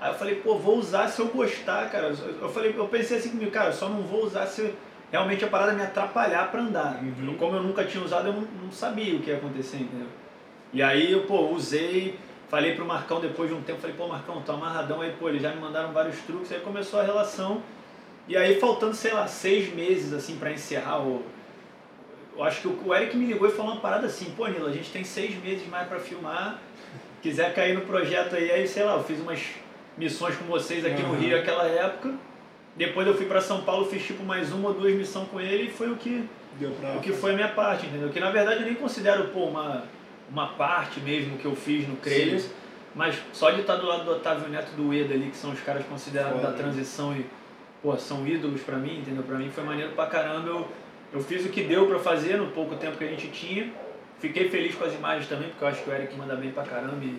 Aí eu falei, pô, vou usar se eu gostar, cara. Eu falei, eu pensei assim comigo, cara, eu só não vou usar se realmente a parada me atrapalhar para andar. Uhum. Como eu nunca tinha usado, eu não, não, sabia o que ia acontecer, entendeu? E aí eu, pô, usei, falei pro Marcão depois de um tempo, falei, pô, Marcão, tô amarradão aí, pô, eles já me mandaram vários truques, aí começou a relação. E aí faltando, sei lá, seis meses, assim, para encerrar o... Eu acho que o Eric me ligou e falou uma parada assim, pô, Nilo, a gente tem seis meses mais para filmar, quiser cair no projeto aí, aí sei lá, eu fiz umas missões com vocês aqui uhum. no Rio naquela época. Depois eu fui para São Paulo, fiz tipo mais uma ou duas missões com ele e foi o que, pra... o que foi a minha parte, entendeu? Que na verdade eu nem considero pô, uma, uma parte mesmo que eu fiz no Creyos, mas só de estar do lado do Otávio Neto do Eda ali, que são os caras considerados Foda, da transição e pô, são ídolos pra mim, entendeu? Pra mim foi maneiro pra caramba. Eu, eu fiz o que deu pra fazer no pouco tempo que a gente tinha. Fiquei feliz com as imagens também, porque eu acho que o Eric manda bem pra caramba e,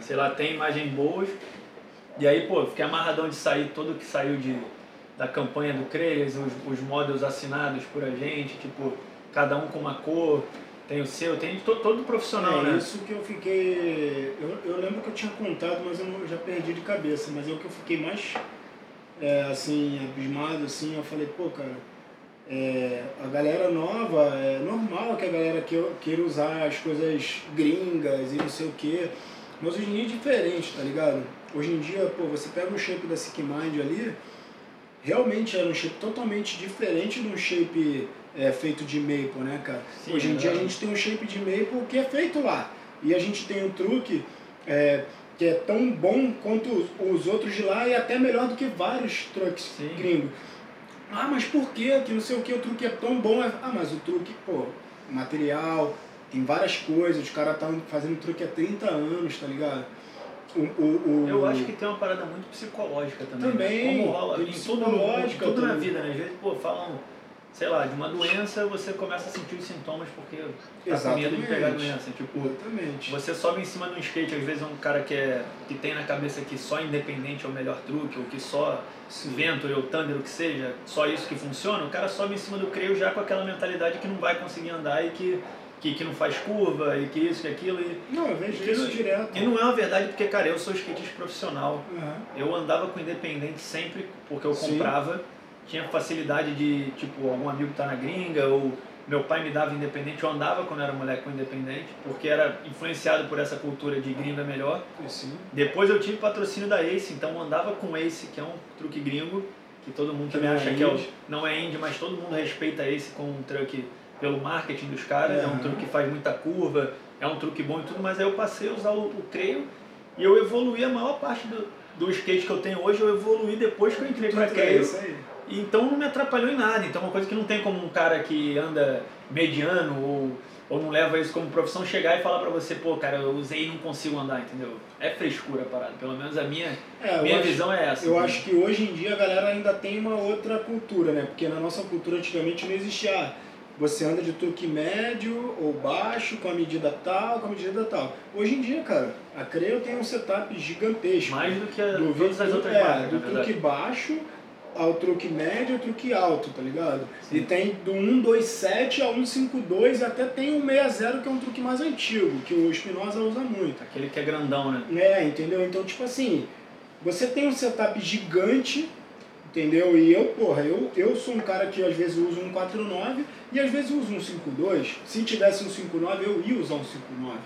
sei lá, tem imagens boas. E aí, pô, fiquei amarradão de sair tudo que saiu de, da campanha do Creyas, os, os models assinados por a gente, tipo, cada um com uma cor, tem o seu, tem todo, todo profissional, é né? isso que eu fiquei. Eu, eu lembro que eu tinha contado, mas eu, não- eu já perdi de cabeça. Mas é o que eu fiquei mais é, assim, abismado, assim, eu falei, pô, cara, é, a galera nova, é normal que a galera que- queira usar as coisas gringas e não sei o quê. Mas hoje em dia é diferente, tá ligado? Hoje em dia, pô, você pega o shape da Sick Mind ali, realmente era um shape totalmente diferente de um shape é, feito de maple, né, cara? Sim, Hoje em é dia a gente tem um shape de maple que é feito lá. E a gente tem um truque é, que é tão bom quanto os, os outros de lá e até melhor do que vários truques gringos. Ah, mas por quê? Que não sei o que, o truque é tão bom. Ah, mas o truque, pô, material, tem várias coisas, os caras estão fazendo truque há 30 anos, tá ligado? O, o, o- Eu acho que tem uma parada muito psicológica também. Também, né? Como rola em tudo, psicológica tudo na vida, né? Às vezes, pô, falam, sei lá, de uma doença, você começa a sentir os sintomas porque tá com medo de pegar a doença. Tipo, Exatamente. você sobe em cima de um skate, às vezes é um cara que, é, que tem na cabeça que só independente é o melhor truque, ou que só Sim. Venture ou Thunder, o que seja, só isso que funciona, o cara sobe em cima do creio já com aquela mentalidade que não vai conseguir andar e que, que, que não faz curva e que isso, que aquilo. E, Não, eu vejo Que isso não- direto. e não é uma verdade porque, cara, eu sou skatista profissional. Aham. Eu andava com independente sempre porque eu Sim. comprava. Tinha facilidade de, tipo, algum amigo tá na gringa ou meu pai me dava independente. Eu andava quando era moleque com independente porque era influenciado por essa cultura de gringa melhor. Sim. Depois eu tive patrocínio da Ace, então eu andava com Ace, que é um truque gringo, que todo mundo Que também é acha que é o, não é indie, mas todo mundo respeita Ace como um truque pelo marketing dos caras, é, um truque que faz muita curva, é um truque bom e tudo, mas aí eu passei a usar o, o creio e eu evoluí a maior parte do, do skate que eu tenho hoje, eu evoluí depois que eu entrei pra Tudo é creio. isso aí. E Então não me atrapalhou em nada. Então é uma coisa que não tem como um cara que anda mediano ou, ou não leva isso como profissão chegar e falar pra você, pô, cara, eu usei e não consigo andar, entendeu? É frescura a parada. Pelo menos a minha, É, minha acho- visão é essa. Eu entendeu? acho que hoje em dia a galera ainda tem uma outra cultura, né? Porque na nossa cultura antigamente não existia. ah, Você anda de truque médio ou baixo, com a medida tal, com a medida tal. Hoje em dia, cara, a Creo tem um setup gigantesco. Mais do que a, do todas as outras é, marcas, do truque baixo ao truque médio ao truque alto, tá ligado? Sim. E tem do 127 a 152 e até tem um 60 que é um truque mais antigo, que o Espinosa usa muito. Aquele que é grandão, né? É, entendeu? Então, tipo assim, você tem um setup gigante, entendeu? E eu, porra, eu, eu sou um cara que às vezes uso um 49 e às vezes uso um 52. Se tivesse um 59, eu ia usar um 59,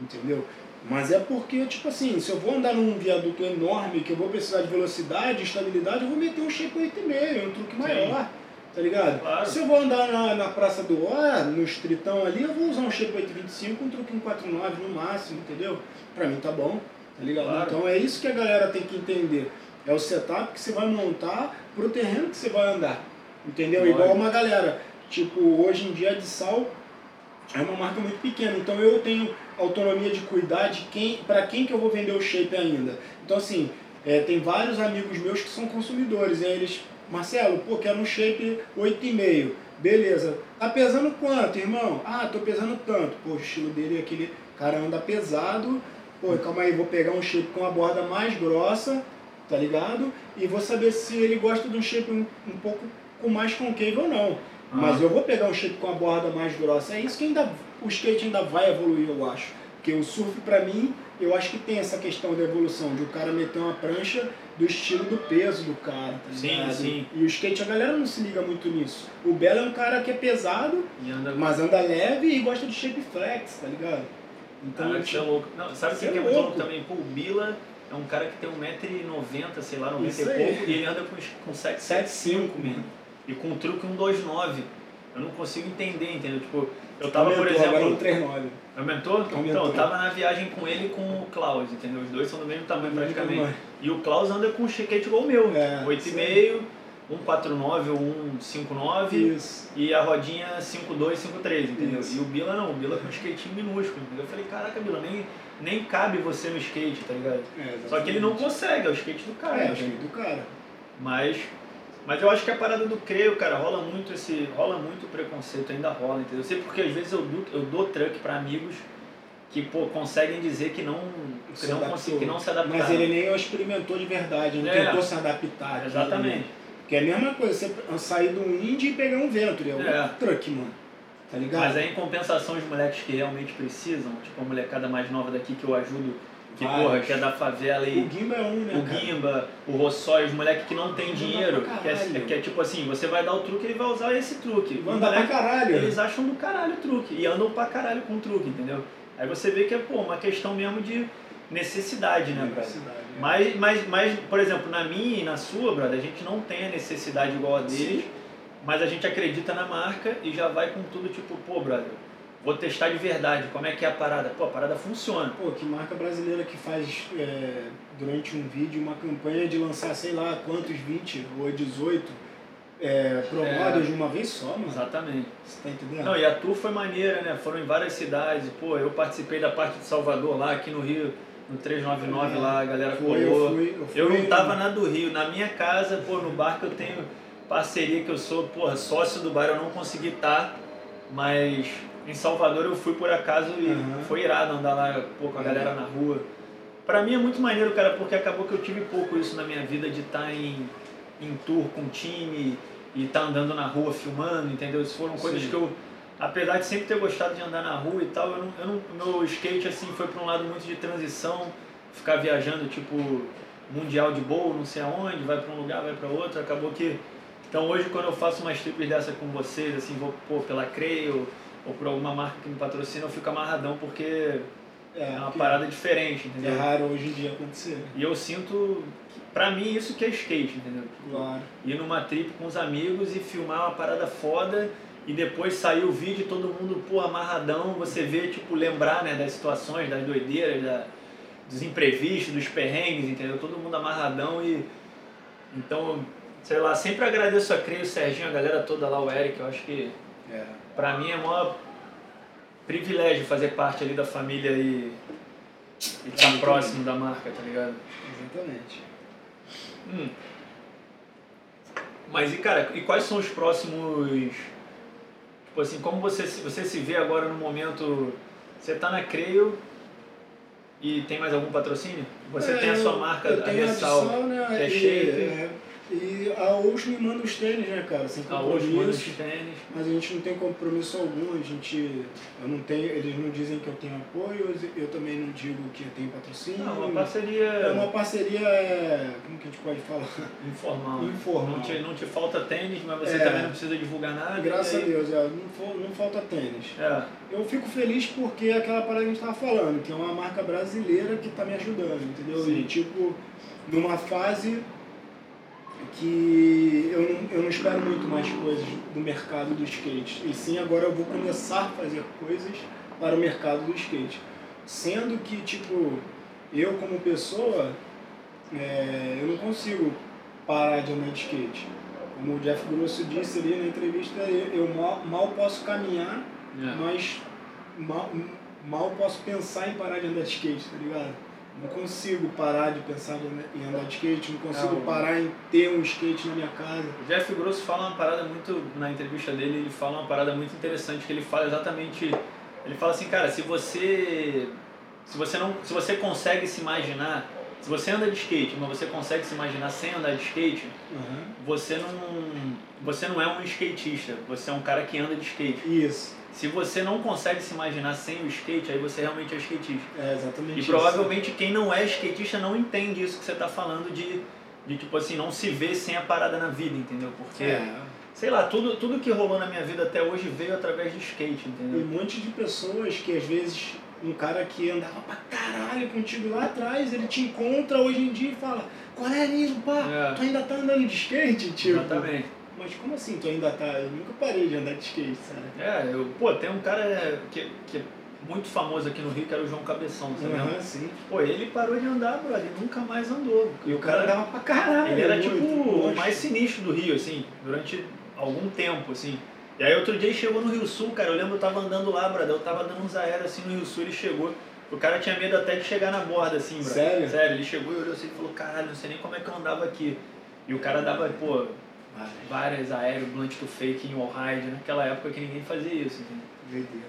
entendeu? Mas é porque, tipo assim, se eu vou andar num viaduto enorme, que eu vou precisar de velocidade, estabilidade, eu vou meter um shape 8,5, um truque maior, tá ligado? Claro. Se eu vou andar na, na Praça do Ó, no estritão ali, eu vou usar um shape 825, um truque 149 no máximo, entendeu? Pra mim tá bom, tá ligado? Claro. Então é isso que a galera tem que entender. É o setup que você vai montar pro terreno que você vai andar. Entendeu? Lógico. Igual uma galera. Tipo, hoje em dia de sal é uma marca muito pequena, então eu tenho autonomia de cuidar de quem, para quem que eu vou vender o shape ainda. Então assim, é, tem vários amigos meus que são consumidores, e aí eles, Marcelo, pô, quero um shape 8,5. Beleza. Tá pesando quanto, irmão? Ah, tô pesando tanto. Pô, o estilo dele é aquele cara anda pesado. Pô, calma aí, vou pegar um shape com a borda mais grossa, tá ligado? E vou saber se ele gosta de um shape um, um pouco com mais concave ou não. Mas eu vou pegar um shape com a borda mais grossa. É isso que ainda o skate ainda vai evoluir, eu acho. Porque o surf, pra mim, eu acho que tem essa questão da evolução, de o cara meter uma prancha do estilo do peso do cara, tá Sim, ligado? sim. E o skate, a galera não se liga muito nisso. O Belo é um cara que é pesado, anda mas anda leve e gosta de shape flex, tá ligado? Então, Cara, isso é tipo, louco. Não, sabe Isso quem é que é muito louco. também? Pô, o Bila é um cara que tem 1,90m, sei lá, 90 Isso e pouco, e ele anda com, com 7,75 mesmo. E com um truque 1,29. Eu não consigo entender, entendeu? Tipo, eu tava, por aumentou, agora exemplo. no 39. Aumentou? Aumentou. Então, eu tava na viagem com ele e com o Klaus, entendeu? Os dois são do mesmo tamanho praticamente. E o Klaus anda com um chiquete igual o meu, É, 8,5, 1,49 ou 1,59 Isso. e a rodinha 5,2, 5,3, entendeu? Isso. E o Bila não, o Bila com um skatinho minúsculo, entendeu? Eu falei, caraca, Bila, nem, nem cabe você no skate, tá ligado? É, Só que ele não consegue, é o skate do cara. É, né? o skate do cara. Mas Mas eu acho que a parada do creio, cara, rola muito esse. rola muito preconceito, ainda rola, entendeu? Eu sei porque às vezes eu dou, eu dou truck pra amigos que, pô, conseguem dizer que não que não, consegui, que não se adaptaram. Mas ele nem experimentou de verdade, não é. tentou se adaptar. Exatamente. Porque é a mesma coisa, você sair de um Indy e pegar um Venturi, é um é. truck, mano. Tá ligado? Mas aí em compensação os moleques que realmente precisam, tipo a molecada mais nova daqui que eu ajudo, que, porra, que é da favela e. O Gimba é um, né? O Gimba, o Rossói, os moleques que não tem dinheiro. Que é, que é, tipo assim, você vai dar o truque e ele vai usar esse truque. Vai andar pra caralho. Eles acham do caralho o truque. E andam pra caralho com o truque, entendeu? Aí você vê que é, pô, uma questão mesmo de necessidade, né, necessidade, brother? É. Mas, mas, mas, por exemplo, na minha e na sua, brother, a gente não tem a necessidade igual a deles, Sim. mas a gente acredita na marca e já vai com tudo, tipo, pô, brother, vou testar de verdade, como é que é a parada? Pô, a parada funciona. Pô, que marca brasileira que faz é, durante um vídeo uma campanha de lançar, sei lá, quantos, 20 ou 18 é, é, de uma vez só, mano. Exatamente. Você tá entendendo? Não, e a tour foi maneira, né? Foram em várias cidades. Pô, eu participei da parte de Salvador lá, aqui no Rio, no 399 é, lá, a galera foi, colou. Eu, fui, eu, fui, eu não tava na do Rio. Na minha casa, pô, no bar que eu tenho parceria, que eu sou, porra, sócio do bar, eu não consegui estar, tá, mas em Salvador eu fui por acaso e uhum. foi irado andar lá, pô, com a galera na rua. Pra mim é muito maneiro, cara, porque acabou que eu tive pouco isso na minha vida de estar tá em em tour com time e estar tá andando na rua filmando, entendeu? Isso foram coisas Sim. que eu, apesar de sempre ter gostado de andar na rua e tal, eu não, eu não, meu skate assim foi para um lado muito de transição, ficar viajando tipo mundial de boa, não sei aonde, vai para um lugar, vai para outro, acabou que então hoje quando eu faço umas trips dessa com vocês, assim, vou pô, pela Creio ou por alguma marca que me patrocina, eu fico amarradão porque é, é uma parada diferente, entendeu? É raro hoje em dia acontecer. E eu sinto Pra mim, isso que é skate, entendeu? Claro. Ir numa trip com os amigos e filmar uma parada foda e depois sair o vídeo e todo mundo, pô, amarradão, você vê, tipo, lembrar, né, das situações, das doideiras, da, dos imprevistos, dos perrengues, entendeu? Todo mundo amarradão e... Então, sei lá, sempre agradeço a Creio, o Serginho, a galera toda lá, o Eric, eu acho que... Pra mim é um maior privilégio fazer parte ali da família e... Estar tá próximo da marca, tá ligado? Exatamente. Hum. Mas e cara, e quais são os próximos. Tipo assim, como você, você se vê agora no momento. Você tá na Creio e tem mais algum patrocínio? Você é, tem a sua marca, eu a Messal, né, que é shape. É, e a Osh me manda os tênis, né, cara? Sem compromisso. Manda os tênis. Mas a gente não tem compromisso algum, a gente. Eu não tenho, eles não dizem que eu tenho apoio, eu também não digo que eu tenho patrocínio. Não, uma parceria. É uma parceria. Como que a gente pode falar? Informal. Né? Informal. Não te, não te falta tênis, mas você é, também não precisa divulgar nada. Graças aí... a Deus, é, não, não falta tênis. É. Eu fico feliz porque é aquela parada que a gente estava falando, que é uma marca brasileira que está me ajudando, entendeu? Sim. E tipo, numa fase que eu não, eu não espero muito mais coisas do mercado do skate. E sim, agora eu vou começar a fazer coisas para o mercado do skate. Sendo que, tipo, eu como pessoa, é, eu não consigo parar de andar de skate. Como o Jeff Grosso disse ali na entrevista, eu, eu mal, mal, posso caminhar, é. mas mal, mal posso pensar em parar de andar de skate, tá ligado? Não consigo parar de pensar em andar de skate, não consigo é, parar em ter um skate na minha casa. O Jeff Grosso fala uma parada muito, na entrevista dele, ele fala uma parada muito interessante, que ele fala exatamente, ele fala assim, cara, se você, se você, não, se você consegue se imaginar, se você anda de skate, mas você consegue se imaginar sem andar de skate, uhum. você, não, você não é um skatista, você é um cara que anda de skate. Isso. Se você não consegue se imaginar sem o skate, aí você realmente é skatista. É exatamente E isso. provavelmente quem não é skatista não entende isso que você está falando de, de, tipo assim, não se ver sem a parada na vida, entendeu? Porque, é. sei lá, tudo, tudo que rolou na minha vida até hoje veio através de skate, entendeu? E um monte de pessoas que às vezes um cara que andava pra caralho contigo lá atrás, ele te encontra hoje em dia e fala, qual é, Nilo, pá, é. tu ainda tá andando de skate, tio? Exatamente. Mas como assim tu ainda tá? Eu nunca parei de andar de skate, sabe? É, eu, pô, tem um cara que, que é muito famoso aqui no Rio, que era o João Cabeção, sabe? Uhum, sim. Pô, ele parou de andar, bro, ele nunca mais andou. E o cara, andava pra caralho. Ele era tipo o mais sinistro do Rio, assim, durante algum tempo, assim. E aí outro dia ele chegou no Rio Sul, cara, eu lembro eu tava andando lá, brother, eu tava dando uns aéreos assim no Rio Sul, ele chegou. O cara tinha medo até de chegar na borda, assim, brother. Sério? Sério, ele chegou e olhou assim e falou, caralho, não sei nem como é que eu andava aqui. E o cara dava, pô, Várias aéreos, blunt to fake em wallride, naquela época que ninguém fazia isso, entendeu?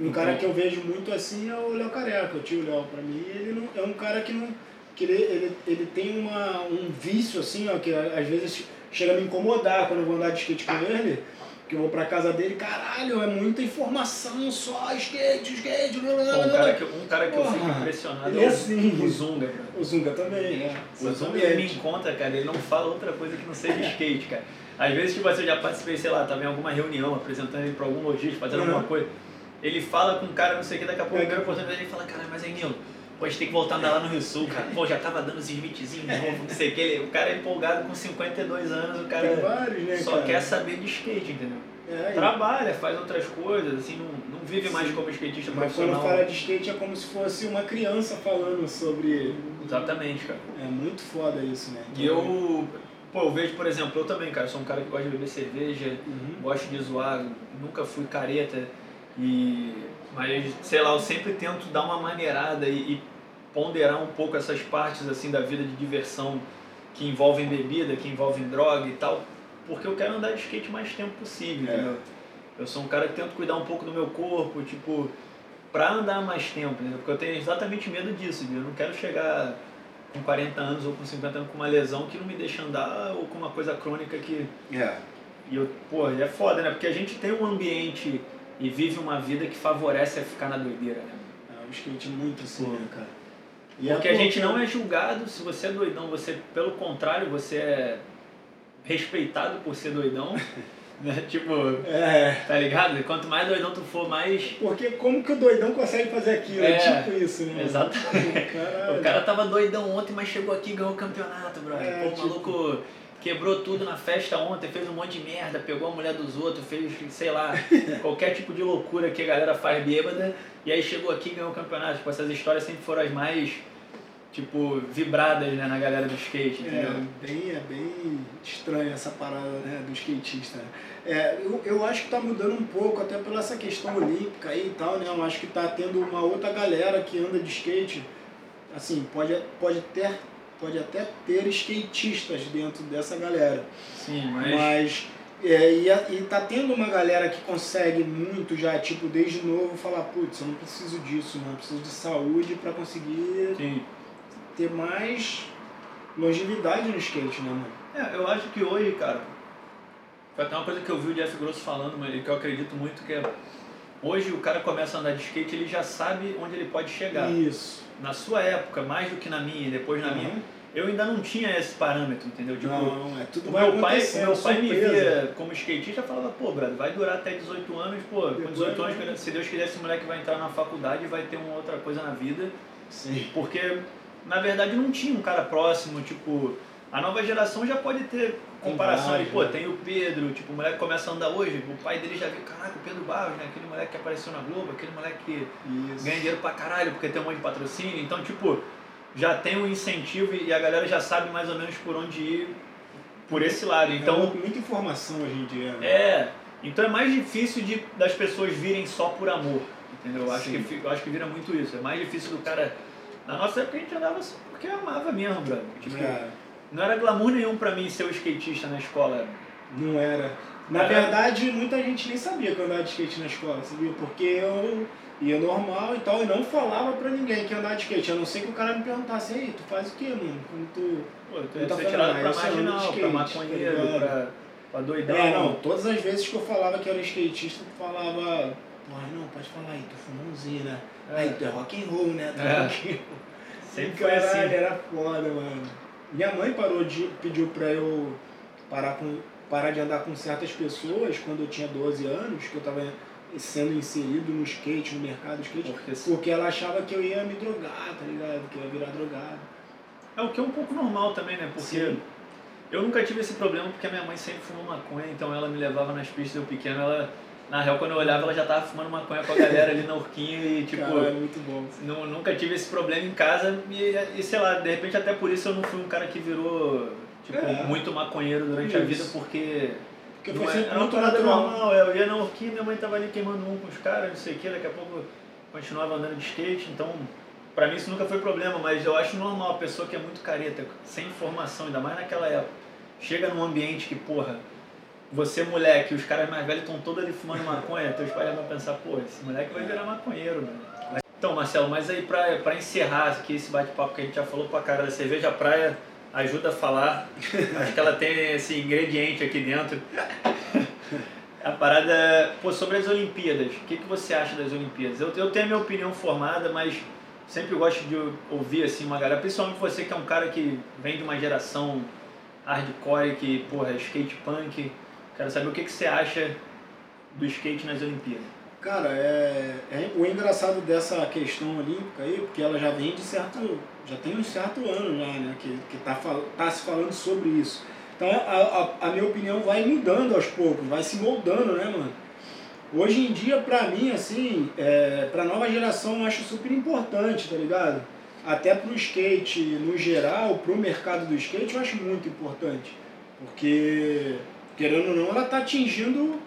Um cara então que eu vejo muito assim é o Léo Careca, o tio Léo. Pra mim, ele não, é um cara que não. Que ele, ele, ele tem uma, um vício assim, ó, que às vezes chega a me incomodar quando eu vou andar de skate com ele que eu vou pra casa dele, caralho, é muita informação só, skate, skate, blá, blá, blá. Um cara que, um cara que eu fico impressionado é, é assim. o Zunga, O Zunga também, né? O Zunga ele me encontra, cara, ele não fala outra coisa que não seja skate, cara. Às vezes, tipo assim, eu já participei, sei lá, tava em alguma reunião, apresentando ele pra algum lojista, fazendo uhum. alguma coisa. Ele fala com um cara, não sei o que, daqui a pouco, é. oportunidade, ele fala, cara, mas é Nilo, Pô, a gente tem que voltar a andar lá no Rio Sul, cara. Pô, já tava dando os smithzinhos novo, não sei o que. O cara é empolgado com 52 anos, o cara vários, né, só cara? quer saber de skate, entendeu? É, Trabalha, faz outras coisas, assim, não, não vive mais como skatista Mas profissional. quando fala de skate é como se fosse uma criança falando sobre. Exatamente, cara. É muito foda isso, né? E eu, pô, eu vejo, por exemplo, eu também, cara, sou um cara que gosta de beber cerveja, uhum. gosto de zoar, nunca fui careta, e. Mas, sei lá, eu sempre tento dar uma maneirada e, e ponderar um pouco essas partes assim da vida de diversão que envolvem bebida, que envolvem droga e tal, porque eu quero andar de skate mais tempo possível, é. entendeu? Eu sou um cara que tento cuidar um pouco do meu corpo, tipo, pra andar mais tempo, entendeu? Porque eu tenho exatamente medo disso, entendeu? Eu não quero chegar com 40 anos ou com 50 anos com uma lesão que não me deixa andar ou com uma coisa crônica que... É. E eu, pô, é foda, né? Porque a gente tem um ambiente e vive uma vida que favorece a ficar na doideira, né? É, skate é muito assim, pô. né, cara? E porque a gente não é julgado se você é doidão, você, pelo contrário, você é respeitado por ser doidão. Né? Tipo, é. tá ligado? Quanto mais doidão tu for, mais. Porque como que o doidão consegue fazer aquilo? É, tipo isso, né? Exatamente. O cara tava doidão ontem, mas chegou aqui e ganhou o campeonato, brother. É, Pô, o tipo... maluco quebrou tudo na festa ontem, fez um monte de merda, pegou a mulher dos outros, fez, sei lá, qualquer tipo de loucura que a galera faz bêbada, e aí chegou aqui e ganhou o campeonato. Tipo, essas histórias sempre foram as mais tipo, vibradas né, na galera do skate, é, entendeu? É bem, é bem estranha essa parada né, do skatista. É, eu, eu acho que está mudando um pouco, até pela essa questão olímpica aí e tal, né? Eu acho que está tendo uma outra galera que anda de skate, assim, pode, pode ter pode até ter skatistas dentro dessa galera. Sim, mas. Mas. É, e, e tá tendo uma galera que consegue muito já, tipo, desde novo, falar, putz, eu não preciso disso, não, eu preciso de saúde para conseguir Sim ter mais longevidade no skate, né, mano? É, eu acho que hoje, cara, foi até uma coisa que eu vi o Jeff Grosso falando, mas que eu acredito muito que é. Hoje o cara começa a andar de skate, ele já sabe onde ele pode chegar. Isso. Na sua época, mais do que na minha, e depois na uhum. minha, eu ainda não tinha esse parâmetro, entendeu? Tipo, não, é tudo o meu pai, meu pai me via como skatista e falava, pô, brother, vai durar até 18 anos, pô, com 18 anos, se Deus quiser, esse moleque vai entrar na faculdade e vai ter uma outra coisa na vida. Sim. Porque na verdade não tinha um cara próximo, tipo, a nova geração já pode ter comparação ali, pô, tem o Pedro, tipo, o moleque começa a andar hoje, o pai dele já viu, caraca, o Pedro Barros, né? Aquele moleque que apareceu na Globo, aquele moleque que Isso. ganha dinheiro pra caralho porque tem um monte de patrocínio, então, tipo, já tem um incentivo e a galera já sabe mais ou menos por onde ir por esse lado. É então, é muita informação hoje em dia. Né? É, então é mais difícil de, das pessoas virem só por amor, entendeu? Eu acho, que, eu acho que vira muito isso, é mais difícil do cara na nossa época a gente andava só porque amava mesmo, brother. Tipo, é. Não era glamour nenhum pra mim ser o skatista na escola. Não era. Na era... verdade, muita gente nem sabia que eu andava de skate na escola, sabia? Porque eu ia normal e tal, e não falava pra ninguém que andava de skate, a não ser que o cara me perguntasse, aí, tu faz o quê, mano? Quando tu. Pô, tu tá tirado pra marginal, skate, pra maconheiro, tá pra, pra doidão. É, não, todas as vezes que eu falava que eu era skatista, tu falava, pô, não, pode falar aí, tu fuma usina. É. Aí tu é rock and roll, né? Tu é. rock and roll. Sempre foi assim. era foda, mano. Minha mãe parou de, pediu pra eu parar, com, parar de andar com certas pessoas quando eu tinha 12 anos, que eu tava sendo inserido no skate, no mercado skate, porque, porque ela achava que eu ia me drogar, tá ligado? Que eu ia virar drogado. É o que é um pouco normal também, né? Porque Sim. eu nunca tive esse problema porque a minha mãe sempre fumou maconha, então ela me levava nas pistas, eu pequeno, ela na real, quando eu olhava, ela já tava fumando maconha com a galera ali na Urquinho e, tipo. Cara, é muito bom. Nunca tive esse problema em casa e, e, sei lá, de repente até por isso eu não fui um cara que virou, tipo, é. muito maconheiro durante isso. a vida, porque. Porque foi é, sempre muito natural. normal. Eu ia na Urquinho, minha mãe tava ali queimando um com os caras, não sei o que, daqui a pouco continuava andando de skate, então. Pra mim isso nunca foi problema, mas eu acho normal a pessoa que é muito careta, sem informação, ainda mais naquela época chega num ambiente que, porra, você moleque, os caras mais velhos estão todos ali fumando maconha, teus pais vão pensar, pô, esse moleque vai virar maconheiro, mano. Então, Marcelo, mas aí pra, pra encerrar aqui esse bate-papo que a gente já falou pra cara da cerveja, praia ajuda a falar. Acho que ela tem esse ingrediente aqui dentro. A parada, pô, sobre as Olimpíadas, o que, que você acha das Olimpíadas? Eu, eu tenho a minha opinião formada, mas sempre gosto de ouvir assim uma galera, principalmente você que é um cara que vem de uma geração hardcore, que, porra, é skate punk. Quero saber o que, que você acha do skate nas Olimpíadas. Cara, é, é o engraçado dessa questão olímpica aí, porque ela já vem de certo, já tem um certo ano já, né, que, que tá, tá se falando sobre isso. Então a, a, a minha opinião vai mudando aos poucos, vai se moldando, né, mano? Hoje em dia, pra mim, assim, é, pra nova geração eu acho super importante, tá ligado? Até pro skate no geral, pro mercado do skate, eu acho muito importante. Porque, querendo ou não, ela tá atingindo.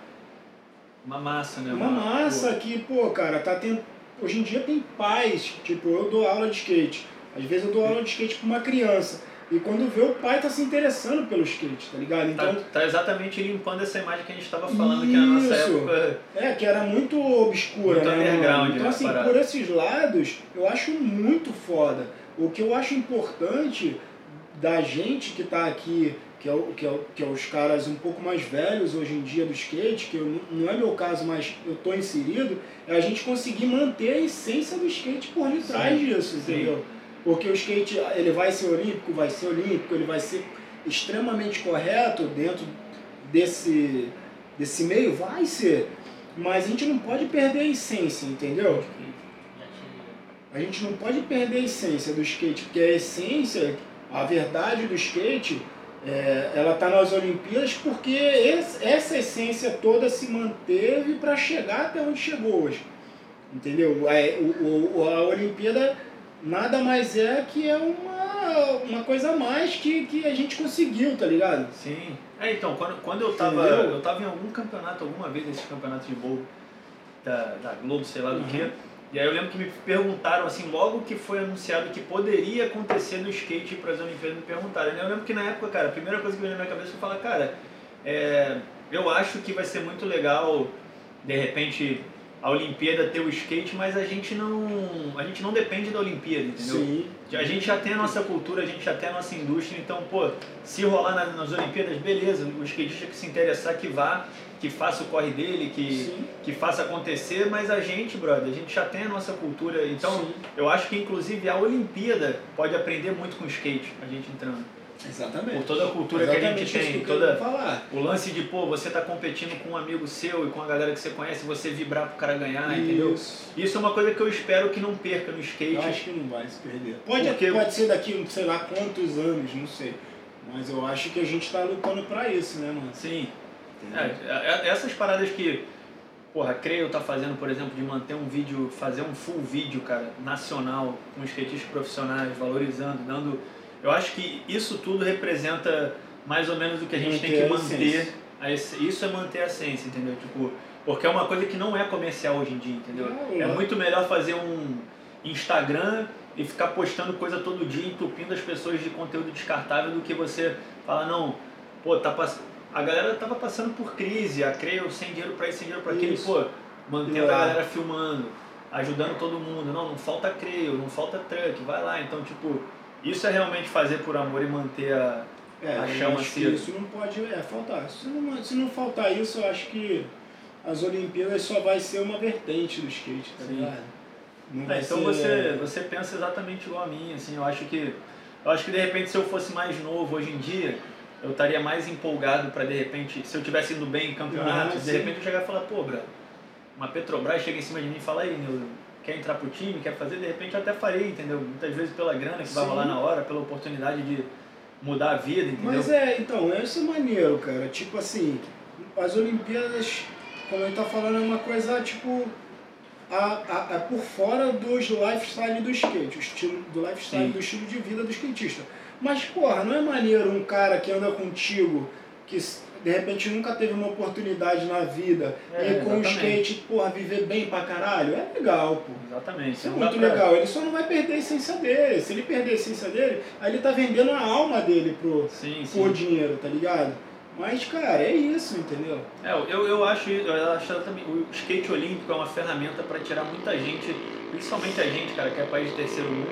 Uma massa, né? Uma, uma massa pô. que, pô, cara, tá tendo. Hoje em dia tem pais, tipo, eu dou aula de skate. Às vezes eu dou aula de skate pra uma criança. E quando vê o pai tá se interessando pelo skate, tá ligado? Tá, então, tá, tá exatamente limpando essa imagem que a gente estava falando isso. que na nossa época. É, que era muito obscura, muito né? Underground, então, assim, por esses lados, eu acho muito foda. O que eu acho importante da gente que tá aqui, que é, que, é, que é os caras um pouco mais velhos hoje em dia do skate, que eu, não é meu caso, mas eu tô inserido, é a gente conseguir manter a essência do skate por detrás disso, entendeu? Sim. Porque o skate ele vai ser olímpico, vai ser olímpico, ele vai ser extremamente correto dentro desse, desse meio, vai ser. Mas a gente não pode perder a essência, entendeu? A gente não pode perder a essência do skate, porque a essência, a verdade do skate, é, ela está nas Olimpíadas porque esse, essa essência toda se manteve para chegar até onde chegou hoje. Entendeu? A, é, o, a Olimpíada nada mais é que é uma, uma coisa a mais que, que a gente conseguiu, tá ligado? Sim. É, então, quando, quando eu tava. Entendeu? Eu tava em algum campeonato, alguma vez nesses campeonatos de bowl da, da Globo, sei lá do uhum. que. E aí eu lembro que me perguntaram, assim, logo que foi anunciado que poderia acontecer no skate para as Olimpíadas, me perguntaram. Eu lembro que na época, cara, a primeira coisa que veio na minha cabeça foi falar, cara, é, eu acho que vai ser muito legal, de repente, a Olimpíada ter o skate, mas a gente não, a gente não depende da Olimpíada, entendeu? Sim. A gente já tem a nossa cultura, a gente já tem a nossa indústria, então, pô, se rolar nas, nas Olimpíadas, beleza, o skatista que se interessar que vá, que faça o corre dele, que, que faça acontecer, mas a gente, brother, a gente já tem a nossa cultura, então Sim. eu acho que inclusive a Olimpíada pode aprender muito com o skate, a gente entrando. Exatamente. Por toda a cultura Exatamente que a gente tem, toda o lance de pô, você tá competindo com um amigo seu e com a galera que você conhece, você vibrar pro cara ganhar, Isso. entendeu? Isso é uma coisa que eu espero que não perca no skate. Eu acho que não vai se perder. Pode, Porque... pode ser daqui, sei lá quantos anos, não sei. Mas eu acho que a gente tá lutando para isso, né, mano? Sim. É, é, é, essas paradas que, porra, Creio tá fazendo, por exemplo, de manter um vídeo, fazer um full vídeo, cara, nacional, com skatistas profissionais, valorizando, dando eu acho que isso tudo representa mais ou menos o que a gente manter tem que manter. A isso é manter a essência, entendeu? Tipo, porque é uma coisa que não é comercial hoje em dia, entendeu? é muito melhor fazer um Instagram e ficar postando coisa todo dia, entupindo as pessoas de conteúdo descartável do que você falar, não, pô, tá pass... a galera tava passando por crise, a Creio sem dinheiro para isso, sem dinheiro para aquilo, pô, mantendo a galera filmando, ajudando todo mundo, não, não falta Creio, não falta truck, vai lá, então, tipo, isso é realmente fazer por amor e manter a, é, a chama acesa. Isso não pode é, faltar. Se não, se não faltar isso, eu acho que as Olimpíadas só vai ser uma vertente do skate, tá Sim. ligado? É, então ser... você, você pensa exatamente igual a mim, assim, eu acho que eu acho que de repente se eu fosse mais novo hoje em dia, eu estaria mais empolgado para de repente, se eu tivesse indo bem em campeonato, ah, de repente eu chegar e falar, pô, bro, uma Petrobras chega em cima de mim e fala aí, Nildo, quer entrar pro time, quer fazer, de repente eu até farei, entendeu? Muitas vezes pela grana que Sim. vai rolar na hora, pela oportunidade de mudar a vida, entendeu? Mas é, então, esse é maneiro, cara. Tipo assim, as Olimpíadas, como ele tá falando, é uma coisa, tipo, a, a, a por fora dos lifestyle do skate, o estilo do lifestyle, Sim. do estilo de vida do skatista. Mas, porra, não é maneiro um cara que anda contigo que de repente nunca teve uma oportunidade na vida É, e com o exatamente. skate, porra, viver bem pra caralho, é legal, pô. Exatamente. Isso é muito pra- legal. Ele só não vai perder a essência dele. Se ele perder a essência dele, aí ele tá vendendo a alma dele pro, Sim, sim. por dinheiro, tá ligado? Mas, cara, é isso, entendeu? É, eu, eu acho, eu acho também, o skate olímpico é uma ferramenta para tirar muita gente, principalmente a gente, cara, que é país de terceiro mundo.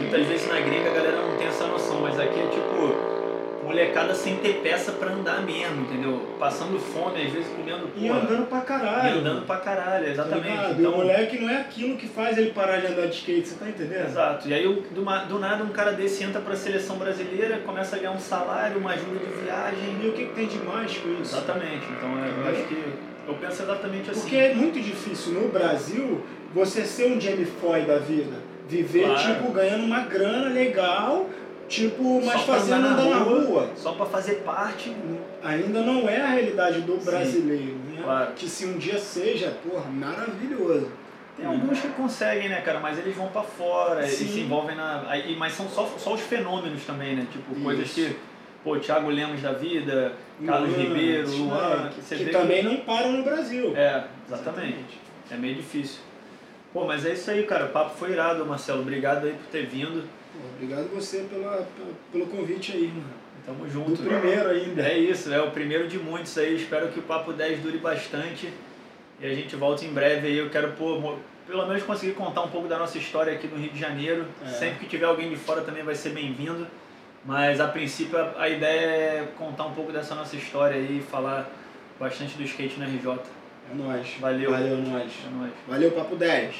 Muitas vezes na gringa a galera não tem essa noção, mas aqui é tipo molecada sem ter peça pra andar mesmo, entendeu? Passando fome, às vezes comendo E porra, andando pra e andando pra caralho, Tá exatamente. E então, o moleque não é aquilo que faz ele parar de andar de skate, você tá entendendo? Exato. E aí do, do nada um cara desse entra pra seleção brasileira, começa a ganhar um salário, uma ajuda de viagem. E o que, que tem de mais com isso? Exatamente. Então é, eu acho que eu penso exatamente assim. Porque é muito difícil no Brasil você ser um Jamie Foy da vida. Viver, Claro. tipo, ganhando uma grana legal, tipo, mas fazendo andar na rua. Só pra fazer parte. Ainda não é a realidade do Sim. brasileiro, né? Claro. Que se um dia seja, porra, maravilhoso. Tem alguns que conseguem, né, cara? Mas eles vão pra fora, Sim. se envolvem na. aí- Mas são só, só os fenômenos também, né? Tipo, Isso. coisas que. Pô, Thiago Lemos da vida, Carlos Luan, Ribeiro, Luan, moleque, que você que também não param no Brasil. É, exatamente. É meio difícil. Pô, mas é isso aí, cara. O papo foi irado, Marcelo. Obrigado aí por ter vindo. Obrigado você pela, pelo, convite aí, mano. Tamo Do junto. primeiro ainda. É isso, é o primeiro de muitos aí. Espero que o Papo 10 dure bastante. E a gente volta em breve aí. Eu quero, pô, pelo menos conseguir contar um pouco da nossa história aqui no Rio de Janeiro. É. Sempre que tiver alguém de fora também vai ser bem-vindo. Mas a princípio a, a ideia é contar um pouco dessa nossa história aí e falar bastante do skate na RJ. É nóis. Valeu. Valeu, nóis. É nóis. Valeu, Papo 10.